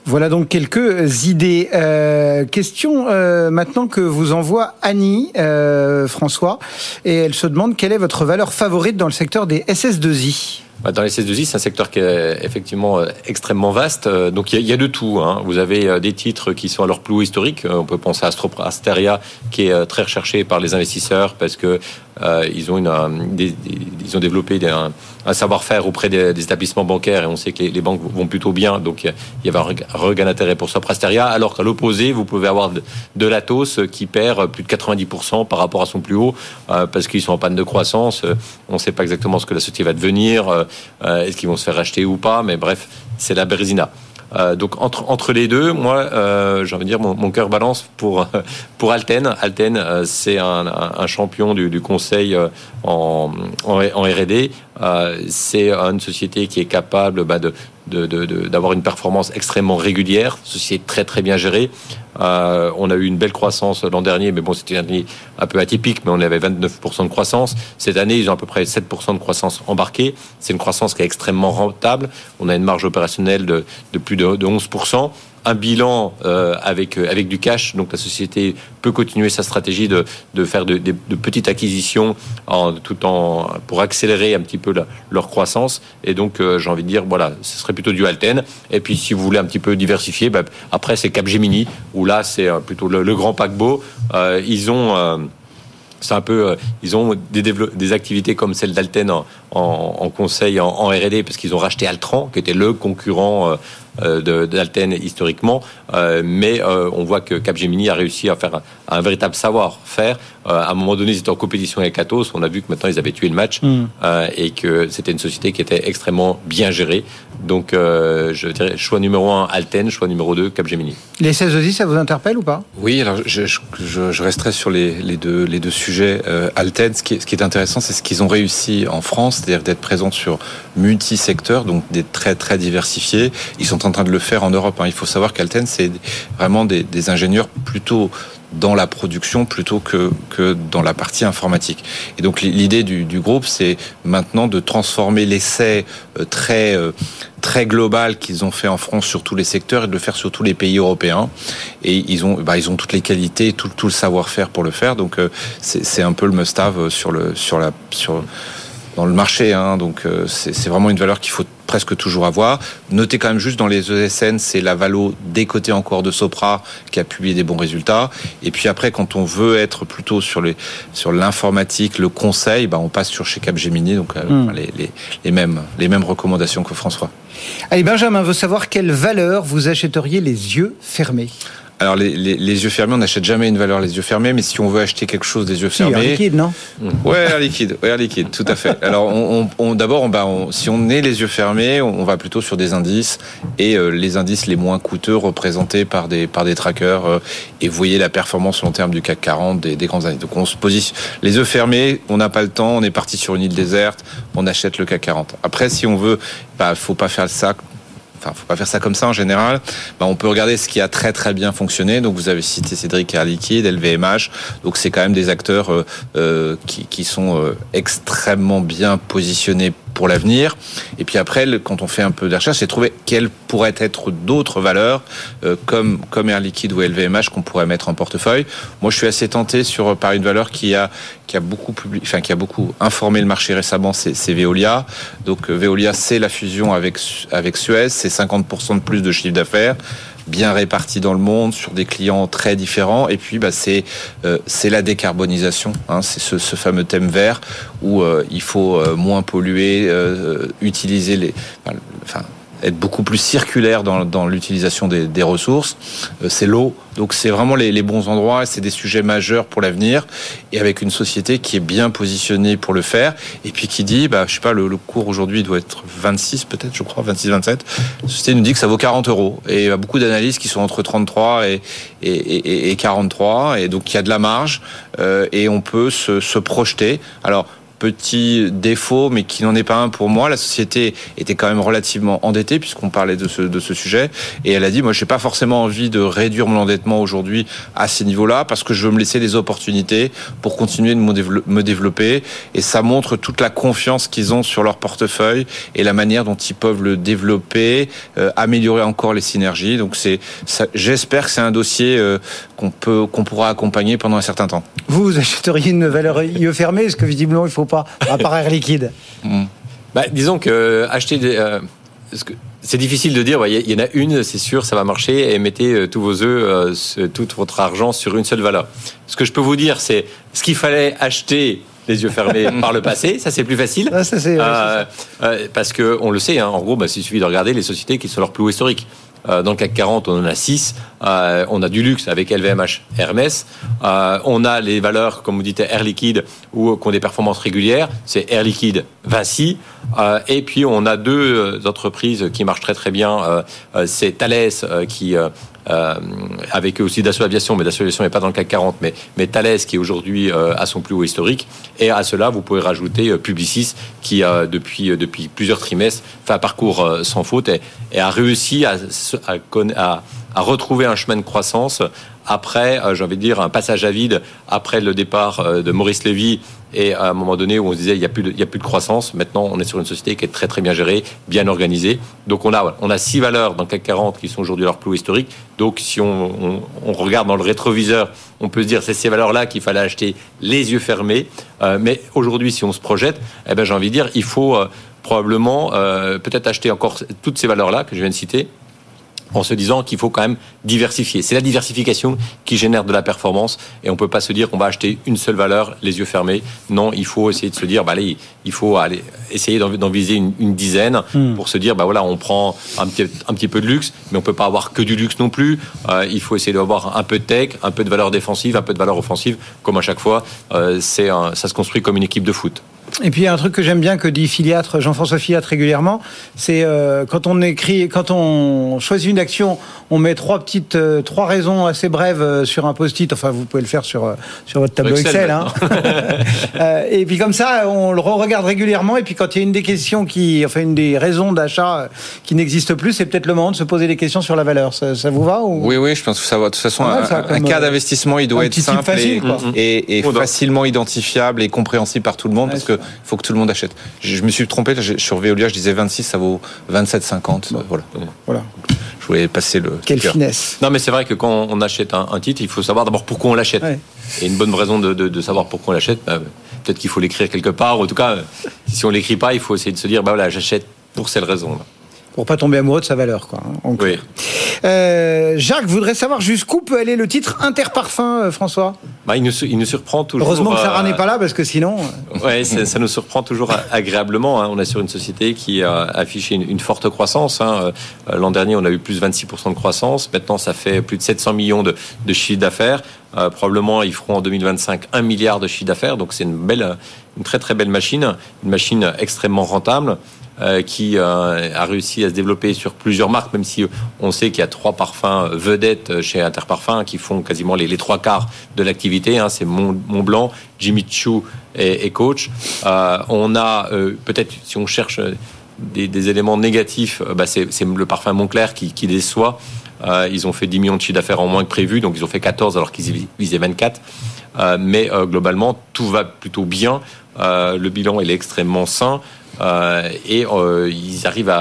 Voilà donc quelques idées. Euh, question euh, maintenant que vous envoie Annie, euh, François, et elle se demande quelle est votre valeur favorite dans le secteur des SS2I bah, dans les SS2I, c'est un secteur qui est effectivement extrêmement vaste. Donc il y, a de tout. Hein. Vous avez des titres qui sont à leur plus haut historique. On peut penser à Asteria, qui est très recherché par les investisseurs parce que ils ont une, des, des, ils ont développé des, un, savoir-faire auprès des, établissements bancaires et on sait que les, les, banques vont plutôt bien, donc il y avait un regain d'intérêt pour Soprasteria. Alors qu'à l'opposé, vous pouvez avoir de, de l'Atos qui perd plus de 90% par rapport à son plus haut euh, parce qu'ils sont en panne de croissance. On ne sait pas exactement ce que la société va devenir, euh, est-ce qu'ils vont se faire racheter ou pas, mais bref, c'est la Bérésina. Euh, donc entre entre les deux, moi, euh, j'ai envie de dire mon, mon cœur balance pour pour Alten. Alten, euh, c'est un, champion du, conseil en en, en R&D. Euh, c'est une société qui est capable bah, d'avoir une performance extrêmement régulière. Ceci est très très bien géré. Euh, on a eu une belle croissance l'an dernier, mais bon, c'était une année un peu atypique, mais on avait 29% de croissance. Cette année, ils ont à peu près 7% de croissance embarquée. C'est une croissance qui est extrêmement rentable. On a une marge opérationnelle de, de plus de, de 11% un bilan euh, avec avec du cash. Donc la société peut continuer sa stratégie de, de faire de, petites acquisitions en, tout en pour accélérer un petit peu leur croissance. Et donc euh, j'ai envie de dire voilà, ce serait plutôt du Alten. Et puis si vous voulez un petit peu diversifier, bah, après c'est Capgemini où là c'est plutôt le, grand paquebot. Euh, ils ont c'est un peu, euh, ils ont des, des activités comme celle d'Alten en, en, conseil en, R&D parce qu'ils ont racheté Altran, qui était le concurrent euh, d'Alten historiquement, euh, mais euh, on voit que Capgemini a réussi à faire un, un véritable savoir-faire. Euh, à un moment donné, ils étaient en compétition avec Atos, on a vu que maintenant ils avaient tué le match mm. et que c'était une société qui était extrêmement bien gérée. Donc, je dirais choix numéro un Alten, choix numéro 2 Capgemini. Les 16 aussi, ça vous interpelle ou pas? Oui, alors je, je, je, resterai sur les, les, deux, les deux sujets. Alten, ce qui est, ce qui est intéressant, c'est ce qu'ils ont réussi en France, c'est-à-dire d'être présents sur multi-secteurs, donc des très très diversifiés. Ils sont en train de le faire en Europe. Hein. Il faut savoir qu'Alten, c'est vraiment des, ingénieurs plutôt dans la production plutôt que, que dans la partie informatique. Et donc l'idée du, du, groupe, c'est maintenant de transformer l'essai euh, très euh, très global qu'ils ont fait en France sur tous les secteurs et de le faire sur tous les pays européens. Et ils ont bah, ils ont toutes les qualités, tout, tout le savoir-faire pour le faire. Donc euh, c'est un peu le must-have sur le sur la sur dans le marché. Hein, donc c'est vraiment une valeur qu'il faut presque toujours avoir. Notez quand même juste dans les ESN, c'est la Valo décotée encore de Sopra qui a publié des bons résultats. Et puis après, quand on veut être plutôt sur les sur l'informatique, le conseil, bah on passe sur chez Capgemini, donc mm. les, les, les, mêmes les mêmes recommandations que François. Allez, Benjamin veut savoir quelle valeur vous achèteriez les yeux fermés? Alors les, les, les, yeux fermés, on n'achète jamais une valeur les yeux fermés, mais si on veut acheter quelque chose des yeux fermés, air liquide, non Ouais, air liquide, ouais, air liquide, tout à fait. Alors on, on, on d'abord, on, bah, on, si on est les yeux fermés, on, va plutôt sur des indices et euh, les indices les moins coûteux représentés par des par des trackers. Euh, et vous voyez la performance long terme du CAC 40 des, des grands indices. Donc on se positionne les yeux fermés, on n'a pas le temps, on est parti sur une île déserte, on achète le CAC 40. Après, si on veut, bah, faut pas faire ça enfin, faut pas faire ça comme ça en général. Bah, on peut regarder ce qui a très très bien fonctionné. Donc, vous avez cité Cédric Air Liquide, LVMH. Donc, c'est quand même des acteurs euh, euh, qui, sont euh, extrêmement bien positionnés pour l'avenir. Et puis après, quand on fait un peu de recherche, c'est trouver quelles pourraient être d'autres valeurs comme comme Air Liquide ou LVMH qu'on pourrait mettre en portefeuille. Moi, je suis assez tenté sur par une valeur qui a qui a beaucoup publié, enfin qui a beaucoup informé le marché récemment, c'est Veolia. Donc Veolia, c'est la fusion avec avec Suez, c'est 50% de plus de chiffre d'affaires bien répartis dans le monde, sur des clients très différents. Et puis, bah, c'est euh, la décarbonisation. Hein, c'est ce, fameux thème vert où euh, il faut euh, moins polluer, utiliser les, être beaucoup plus circulaire dans, dans l'utilisation des, des, ressources. Euh, c'est l'eau. Donc c'est vraiment les, les, bons endroits. C'est des sujets majeurs pour l'avenir. Et avec une société qui est bien positionnée pour le faire. Et puis qui dit, bah, je sais pas, le, le cours aujourd'hui doit être 26 peut-être, je crois, 26, 27. La société nous dit que ça vaut 40 euros. Et il y a beaucoup d'analyses qui sont entre 33 et, et, et, et 43. Et donc il y a de la marge. Euh, et on peut se, se projeter. Alors petit défaut, mais qui n'en est pas un pour moi. La société était quand même relativement endettée puisqu'on parlait de ce, de ce sujet. Et elle a dit, moi, je n'ai pas forcément envie de réduire mon endettement aujourd'hui à ces niveaux-là parce que je veux me laisser des opportunités pour continuer de me développer. Et ça montre toute la confiance qu'ils ont sur leur portefeuille et la manière dont ils peuvent le développer, euh, améliorer encore les synergies. Donc c'est, j'espère que c'est un dossier euh, qu'on peut, qu'on pourra accompagner pendant un certain temps. Vous achèteriez une valeur IE fermée, est-ce que visiblement il faut pas, à part Air Liquide mm. bah, Disons que euh, acheter des. Euh, c'est difficile de dire, il y en a une, c'est sûr, ça va marcher, et mettez euh, tous vos œufs, tout votre argent sur une seule valeur. Ce que je peux vous dire, c'est ce qu'il fallait acheter les yeux fermés par le passé, ça c'est plus facile. Ah, ça, euh, euh, parce que on le sait, hein, en gros, bah, il suffit de regarder les sociétés qui sont leurs plus hauts historiques. Euh, dans le CAC 40, on en a 6. Euh, on a du luxe avec LVMH Hermès. Euh, on a les valeurs, comme vous dites, Air Liquide, ou qui ont des performances régulières. C'est Air Liquide, Vinci. et puis, on a deux entreprises qui marchent très très bien. c'est Thales qui euh, avec aussi Dassault Aviation, mais Dassault Aviation n'est pas dans le CAC 40, mais, mais Thales qui est aujourd'hui euh, à son plus haut historique. Et à cela, vous pouvez rajouter euh, Publicis qui, depuis, depuis plusieurs trimestres, fait un parcours sans faute et, a réussi à, à, à retrouver un chemin de croissance après, j'ai envie de dire, un passage à vide après le départ de Maurice Lévy et à un moment donné où on se disait il n'y a, plus de, a plus de croissance. Maintenant, on est sur une société qui est très très bien gérée, bien organisée. Donc on a, on a six valeurs dans le CAC 40 qui sont aujourd'hui leur plus historique. Donc si on, on, regarde dans le rétroviseur, on peut se dire c'est ces valeurs-là qu'il fallait acheter les yeux fermés. Euh, mais aujourd'hui, si on se projette, eh ben, j'ai envie de dire il faut euh, probablement euh, peut-être acheter encore toutes ces valeurs-là que je viens de citer en se disant qu'il faut quand même diversifier. C'est la diversification qui génère de la performance et on peut pas se dire qu'on va acheter une seule valeur les yeux fermés. Non, il faut essayer de se dire, bah allez, il faut aller essayer d'en viser une, une dizaine hmm. pour se dire, bah voilà, on prend un petit, un petit peu de luxe, mais on peut pas avoir que du luxe non plus. Euh, il faut essayer d'avoir un peu de tech, un peu de valeur défensive, un peu de valeur offensive. Comme à chaque fois, euh, c'est ça se construit comme une équipe de foot. Et puis il y a un truc que j'aime bien que dit Filiatre, Jean-François Filiatre régulièrement, c'est euh, quand on écrit, quand on choisit une action, on met trois petites, euh, trois raisons assez brèves euh, sur un post-it. Enfin, vous pouvez le faire sur sur votre tableau Excel. hein. et puis comme ça, on le re-regarde régulièrement. Et puis quand il y a une des questions qui, enfin une des raisons d'achat qui n'existe plus, c'est peut-être le moment de se poser des questions sur la valeur. Ça, ça vous va ou... Oui, oui, je pense que ça va. De toute façon, un, un, cas d'investissement, il doit être simple facile, et, et, et facilement identifiable et compréhensible par tout le monde, parce que il faut que tout le monde achète. Je, me suis trompé, sur Veolia, je disais 26, ça vaut 27,50. Voilà. voilà. Je voulais passer le. Quelle finesse. Non, mais c'est vrai que quand on achète un, titre, il faut savoir d'abord pourquoi on l'achète. Et une bonne raison de, savoir pourquoi on l'achète, bah, peut-être qu'il faut l'écrire quelque part. En tout cas, si on l'écrit pas, il faut essayer de se dire, bah voilà, j'achète pour cette raison. Pour pas tomber amoureux de sa valeur, quoi. Hein, oui. Euh, Jacques voudrait savoir jusqu'où peut aller le titre Interparfum, euh, François? Bah, il, nous, il, nous, surprend toujours. Heureusement que Sarah euh, n'est pas là, parce que sinon. Ouais, ça, nous surprend toujours agréablement. Hein. On est sur une société qui a affiché une, forte croissance. Hein. L'an dernier, on a eu plus de 26% de croissance. Maintenant, ça fait plus de 700 millions de, de chiffre d'affaires. probablement, ils feront en 2025 un milliard de chiffre d'affaires. Donc, c'est une belle, une très très belle machine, une machine extrêmement rentable. Euh, qui euh, a réussi à se développer sur plusieurs marques, même si on sait qu'il y a trois parfums vedettes chez Interparfums qui font quasiment les, trois quarts de l'activité. Hein, c'est Montblanc, Jimmy Choo et, Coach. Euh, on a peut-être, si on cherche des, éléments négatifs, bah c'est le parfum Montclair qui, qui déçoit. ils ont fait 10 millions de chiffre d'affaires en moins que prévu, donc ils ont fait 14 alors qu'ils visaient 24. mais globalement, tout va plutôt bien. le bilan il est extrêmement sain. Et ils arrivent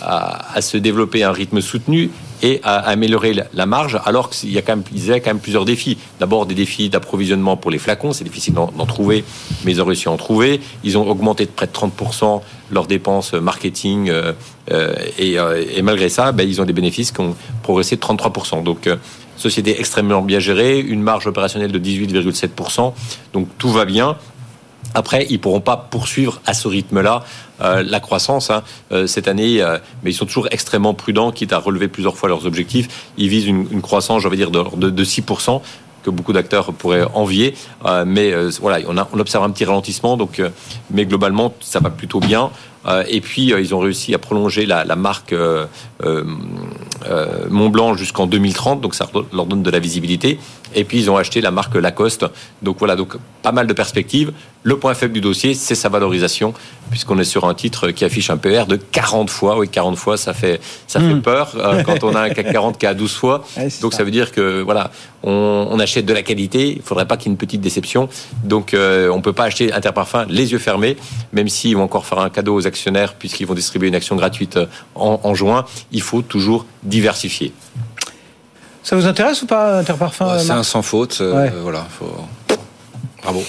à, se développer à un rythme soutenu et à améliorer la marge, alors qu'il y a quand même, plusieurs défis. D'abord, des défis d'approvisionnement pour les flacons, c'est difficile d'en trouver, mais ils ont réussi à en trouver. Ils ont augmenté de près de 30% leurs dépenses marketing, euh, euh, euh, et, malgré ça, ben, ils ont des bénéfices qui ont progressé de 33%. Donc, société extrêmement bien gérée, une marge opérationnelle de 18,7%, donc tout va bien. Après, ils pourront pas poursuivre à ce rythme-là euh, la croissance hein. euh, cette année, euh, mais ils sont toujours extrêmement prudents, quitte à relever plusieurs fois leurs objectifs. Ils visent une, croissance, je vais dire, de, de, de 6% que beaucoup d'acteurs pourraient envier. mais voilà, on, observe un petit ralentissement, mais globalement, ça va plutôt bien. Et puis, ils ont réussi à prolonger la, la marque Montblanc jusqu'en 2030, donc ça leur donne de la visibilité. Et puis, ils ont acheté la marque Lacoste. Donc voilà, donc pas mal de perspectives. Le point faible du dossier, c'est sa valorisation, puisqu'on est sur un titre qui affiche un PR de 40 fois. Oui, 40 fois, ça fait, ça fait hmm. peur euh, quand on a un CAC 40 qui a 12 fois. Donc ça. veut dire que voilà, on, achète de la qualité. Il faudrait pas qu'il y ait une petite déception. Donc euh, on peut pas acheter Interparfum les yeux fermés, même s'ils vont encore faire un cadeau aux actionnaires puisqu'ils vont distribuer une action gratuite euh, en, juin. Il faut toujours diversifier. Ça vous intéresse ou pas Interparfum C'est un sans faute. voilà, faut... bravo.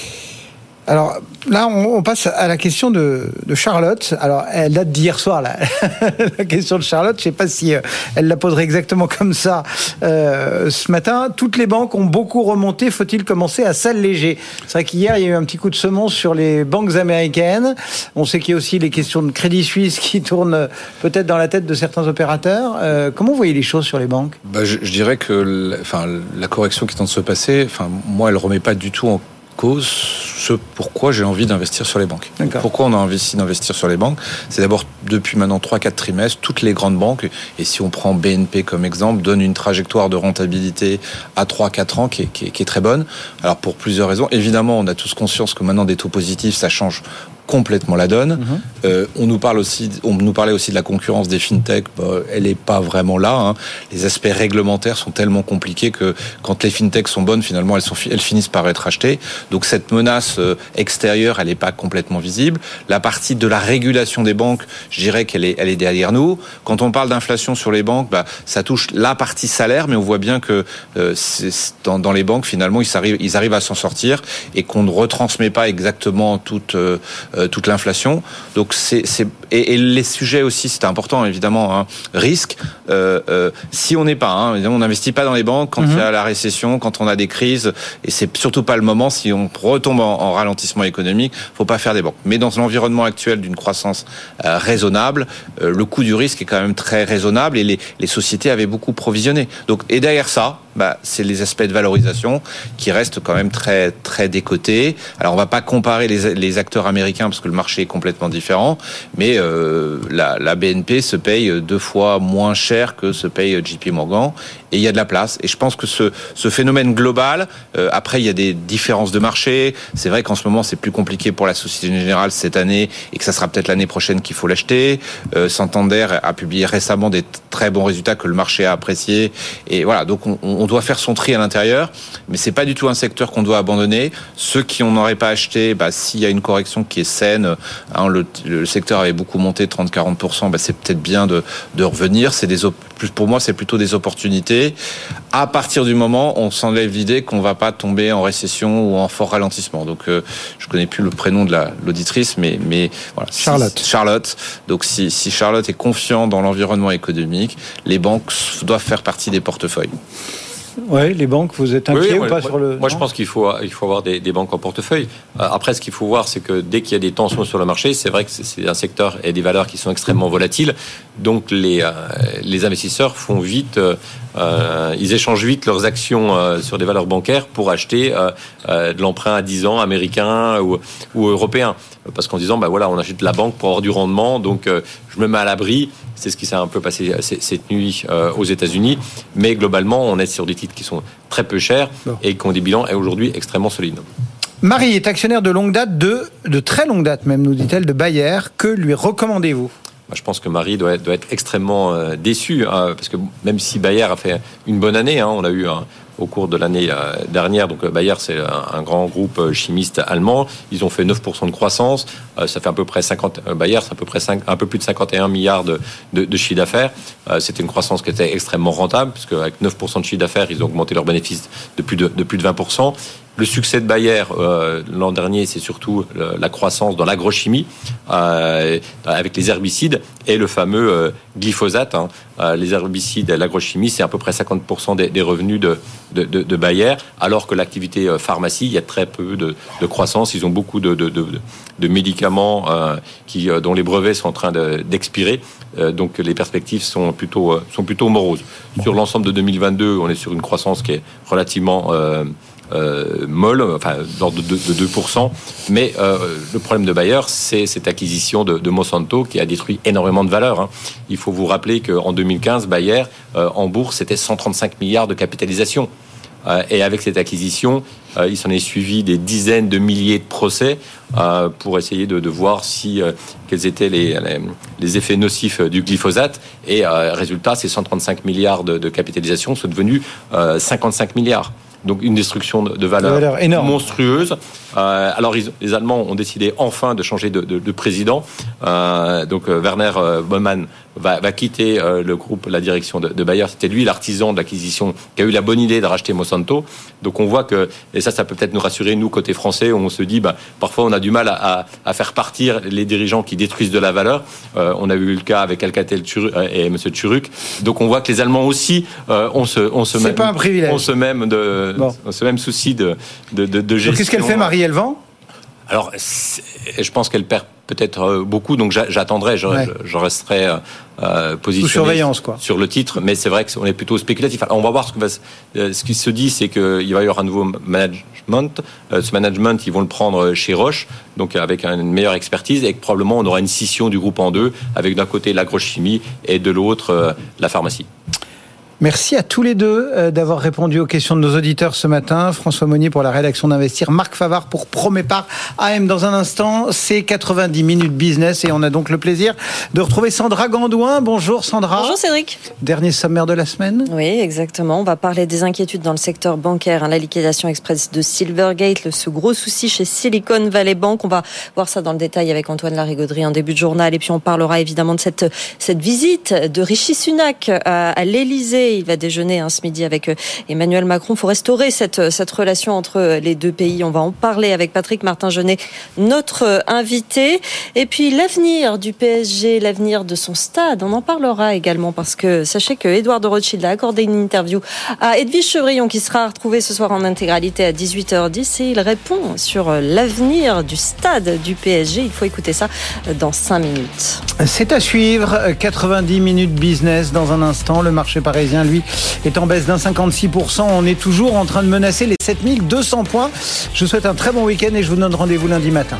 Alors là, on, passe à la question de, Charlotte. Alors, elle date d'hier soir, la, question de Charlotte. Je ne sais pas si euh, elle la poserait exactement comme ça euh, ce matin. Toutes les banques ont beaucoup remonté. Faut-il commencer à s'alléger? C'est vrai qu'hier, il y a eu un petit coup de semence sur les banques américaines. On sait qu'il y a aussi les questions de Crédit Suisse qui tournent peut-être dans la tête de certains opérateurs. Euh, comment vous voyez les choses sur les banques? Bah, je, dirais que la, enfin, la correction qui train de se passer, enfin, moi, elle ne remet pas du tout en cause ce pourquoi j'ai envie d'investir sur les banques. Pourquoi on a envie d'investir sur les banques? C'est d'abord depuis maintenant 3-4 trimestres, toutes les grandes banques, et si on prend BNP comme exemple, donnent une trajectoire de rentabilité à 3-4 ans qui est, qui est, très bonne. Alors pour plusieurs raisons. Évidemment, on a tous conscience que maintenant des taux positifs, ça change complètement la donne. Mhm. Euh, on nous parle aussi, on nous parlait aussi de la concurrence des fintech. Bah, elle n'est pas vraiment là. Hein. Les aspects réglementaires sont tellement compliqués que quand les fintechs sont bonnes, finalement, elles, sont, elles finissent par être achetées. Donc cette menace euh, extérieure, elle n'est pas complètement visible. La partie de la régulation des banques, je dirais qu'elle est, elle est derrière nous. Quand on parle d'inflation sur les banques, bah, ça touche la partie salaire, mais on voit bien que euh, dans, dans, les banques, finalement, ils arrivent, ils arrivent à s'en sortir et qu'on ne retransmet pas exactement toute euh, toute l'inflation. Donc c'est et, les sujets aussi, c'est important évidemment. Hein. Risque. Euh, euh, si on n'est pas, hein, on n'investit pas dans les banques quand il y a mhm. la récession, quand on a des crises, et c'est surtout pas le moment. Si on retombe en, ralentissement économique, faut pas faire des banques. Mais dans l'environnement actuel d'une croissance raisonnable, le coût du risque est quand même très raisonnable et les, les sociétés avaient beaucoup provisionné. Donc et derrière ça, bah, c'est les aspects de valorisation qui restent quand même très très décotés. Alors on va pas comparer les, les acteurs américains parce que le marché est complètement différent, mais euh, la, la, BNP se paye deux fois moins cher que se paye JP Morgan et il y a de la place. Et je pense que ce, ce phénomène global, euh, après il y a des différences de marché. C'est vrai qu'en ce moment c'est plus compliqué pour la Société Générale cette année et que ça sera peut-être l'année prochaine qu'il faut l'acheter. Euh, Santander a publié récemment des très bons résultats que le marché a apprécié et voilà donc on, on on doit faire son tri à l'intérieur, mais c'est pas du tout un secteur qu'on doit abandonner. Ceux qui n'auraient pas acheté, bah, s'il y a une correction qui est saine, hein, le, secteur avait beaucoup monté 30-40%, bah, c'est peut-être bien de, revenir. C'est des pour moi, c'est plutôt des opportunités. À partir du moment, on s'enlève l'idée qu'on va pas tomber en récession ou en fort ralentissement. Donc, euh, je connais plus le prénom de l'auditrice, mais mais voilà. Charlotte. Charlotte. Donc, si, si Charlotte est confiant dans l'environnement économique, les banques doivent faire partie des portefeuilles. Oui, les banques, vous êtes inquiets ou pas sur le. Moi, je pense qu'il faut, il faut avoir des, banques en portefeuille. Euh, après, ce qu'il faut voir, c'est que dès qu'il y a des tensions sur le marché, c'est vrai que c'est un secteur et des valeurs qui sont extrêmement volatiles. Donc, les, euh, les investisseurs font vite, euh, ils échangent vite leurs actions sur des valeurs bancaires pour acheter de l'emprunt à 10 ans américain ou, ou européen. Parce qu'en disant, bah voilà, on achète de la banque pour avoir du rendement, donc je me mets à l'abri c'est ce qui s'est un peu passé cette nuit euh, aux États-Unis. Mais globalement, on est sur des titres qui sont très peu chers et qui ont des bilans aujourd'hui extrêmement solides. Marie est actionnaire de longue date, de, de très longue date même, nous dit-elle, de Bayer. Que lui recommandez-vous? Je pense que Marie doit être, extrêmement euh, déçue, hein, parce que même si Bayer a fait une bonne année, hein, on a eu un, au cours de l'année dernière. Donc Bayer, c'est un, grand groupe chimiste allemand. Ils ont fait 9% de croissance. ça fait à peu près 50. Bayer, c'est à peu près 5, un peu plus de 51 milliards de, chiffre d'affaires. C'était une croissance qui était extrêmement rentable, puisque avec 9% de chiffre d'affaires, ils ont augmenté leurs bénéfices de plus de 20%. Le succès de Bayer euh, l'an dernier, c'est surtout la croissance dans l'agrochimie euh, avec les herbicides et le fameux euh, glyphosate. Hein. les herbicides et l'agrochimie, c'est à peu près 50% des, revenus de, de, Bayer, alors que l'activité pharmacie, il y a très peu de, croissance. Ils ont beaucoup de, médicaments qui, dont les brevets sont en train d'expirer. donc les perspectives sont plutôt, sont plutôt moroses. Sur l'ensemble de 2022, on est sur une croissance qui est relativement euh, molle, enfin d'ordre de, 2%. Mais euh, le problème de Bayer, c'est cette acquisition de, Monsanto qui a détruit énormément de valeur. Hein. Il faut vous rappeler qu'en 2015, Bayer, euh, en bourse, c'était 135 milliards de capitalisation. et avec cette acquisition, il s'en est suivi des dizaines de milliers de procès pour essayer de, voir si quels étaient les, les, effets nocifs du glyphosate. Et résultat, ces 135 milliards de capitalisation sont devenus 55 milliards donc une destruction de valeur, monstrueuse. Euh, alors les Allemands ont décidé enfin de changer de, président. Euh, donc euh, Werner Baumann va, quitter le groupe, la direction de, Bayer. C'était lui l'artisan de l'acquisition qui a eu la bonne idée de racheter Monsanto. Donc on voit que, et ça, ça peut peut-être nous rassurer, nous, côté français, où on se dit, bah, parfois on a du mal à, faire partir les dirigeants qui détruisent de la valeur. on a eu le cas avec Alcatel et M. Turuk. Donc on voit que les Allemands aussi ont ce, on se même, pas un privilège. On se même de, souci de, de, de, gestion. Qu'est-ce qu'elle fait, Marie Elvan alors, je pense qu'elle perd peut-être euh, beaucoup, donc j'attendrai, je, resterai euh, euh, positionné surveillance, quoi. sur le titre, mais c'est vrai qu'on est plutôt spéculatif. on va voir ce, que va, ce qui se dit, c'est qu'il va y avoir un nouveau management. ce management, ils vont le prendre chez Roche, donc avec une meilleure expertise, et probablement on aura une scission du groupe en deux, avec d'un côté l'agrochimie et de l'autre la pharmacie. Merci à tous les deux euh, d'avoir répondu aux questions de nos auditeurs ce matin. François Monnier pour la rédaction d'Investir, Marc Favard pour Promépar AM. Dans un instant, c'est 90 minutes business et on a donc le plaisir de retrouver Sandra Gandouin. Bonjour Sandra. Bonjour Cédric. Dernier sommaire de la semaine. Oui, exactement. On va parler des inquiétudes dans le secteur bancaire, hein, la liquidation express de Silvergate, ce gros souci chez Silicon Valley Bank. On va voir ça dans le détail avec Antoine Larigauderie en début de journal et puis on parlera évidemment de cette, cette visite de Rishi Sunak à, à il va déjeuner hein, ce midi avec euh, Emmanuel Macron. Il faut restaurer cette, euh, relation entre euh, les deux pays. On va en parler avec Patrick Martin-Genet, notre invité. Et puis l'avenir du PSG, l'avenir de son stade, on en parlera également parce que sachez que Edouard de Rothschild a accordé une interview à Edwige Chevrillon qui sera retrouvé ce soir en intégralité à 18h10 et il répond sur l'avenir du stade du PSG. Il faut écouter ça dans 5 minutes. C'est à suivre. 90 minutes business dans un instant. Le marché parisien lui, est en baisse d'un 56%. On est toujours en train de menacer les 7200 points. Je vous souhaite un très bon week-end et je vous donne rendez-vous lundi matin.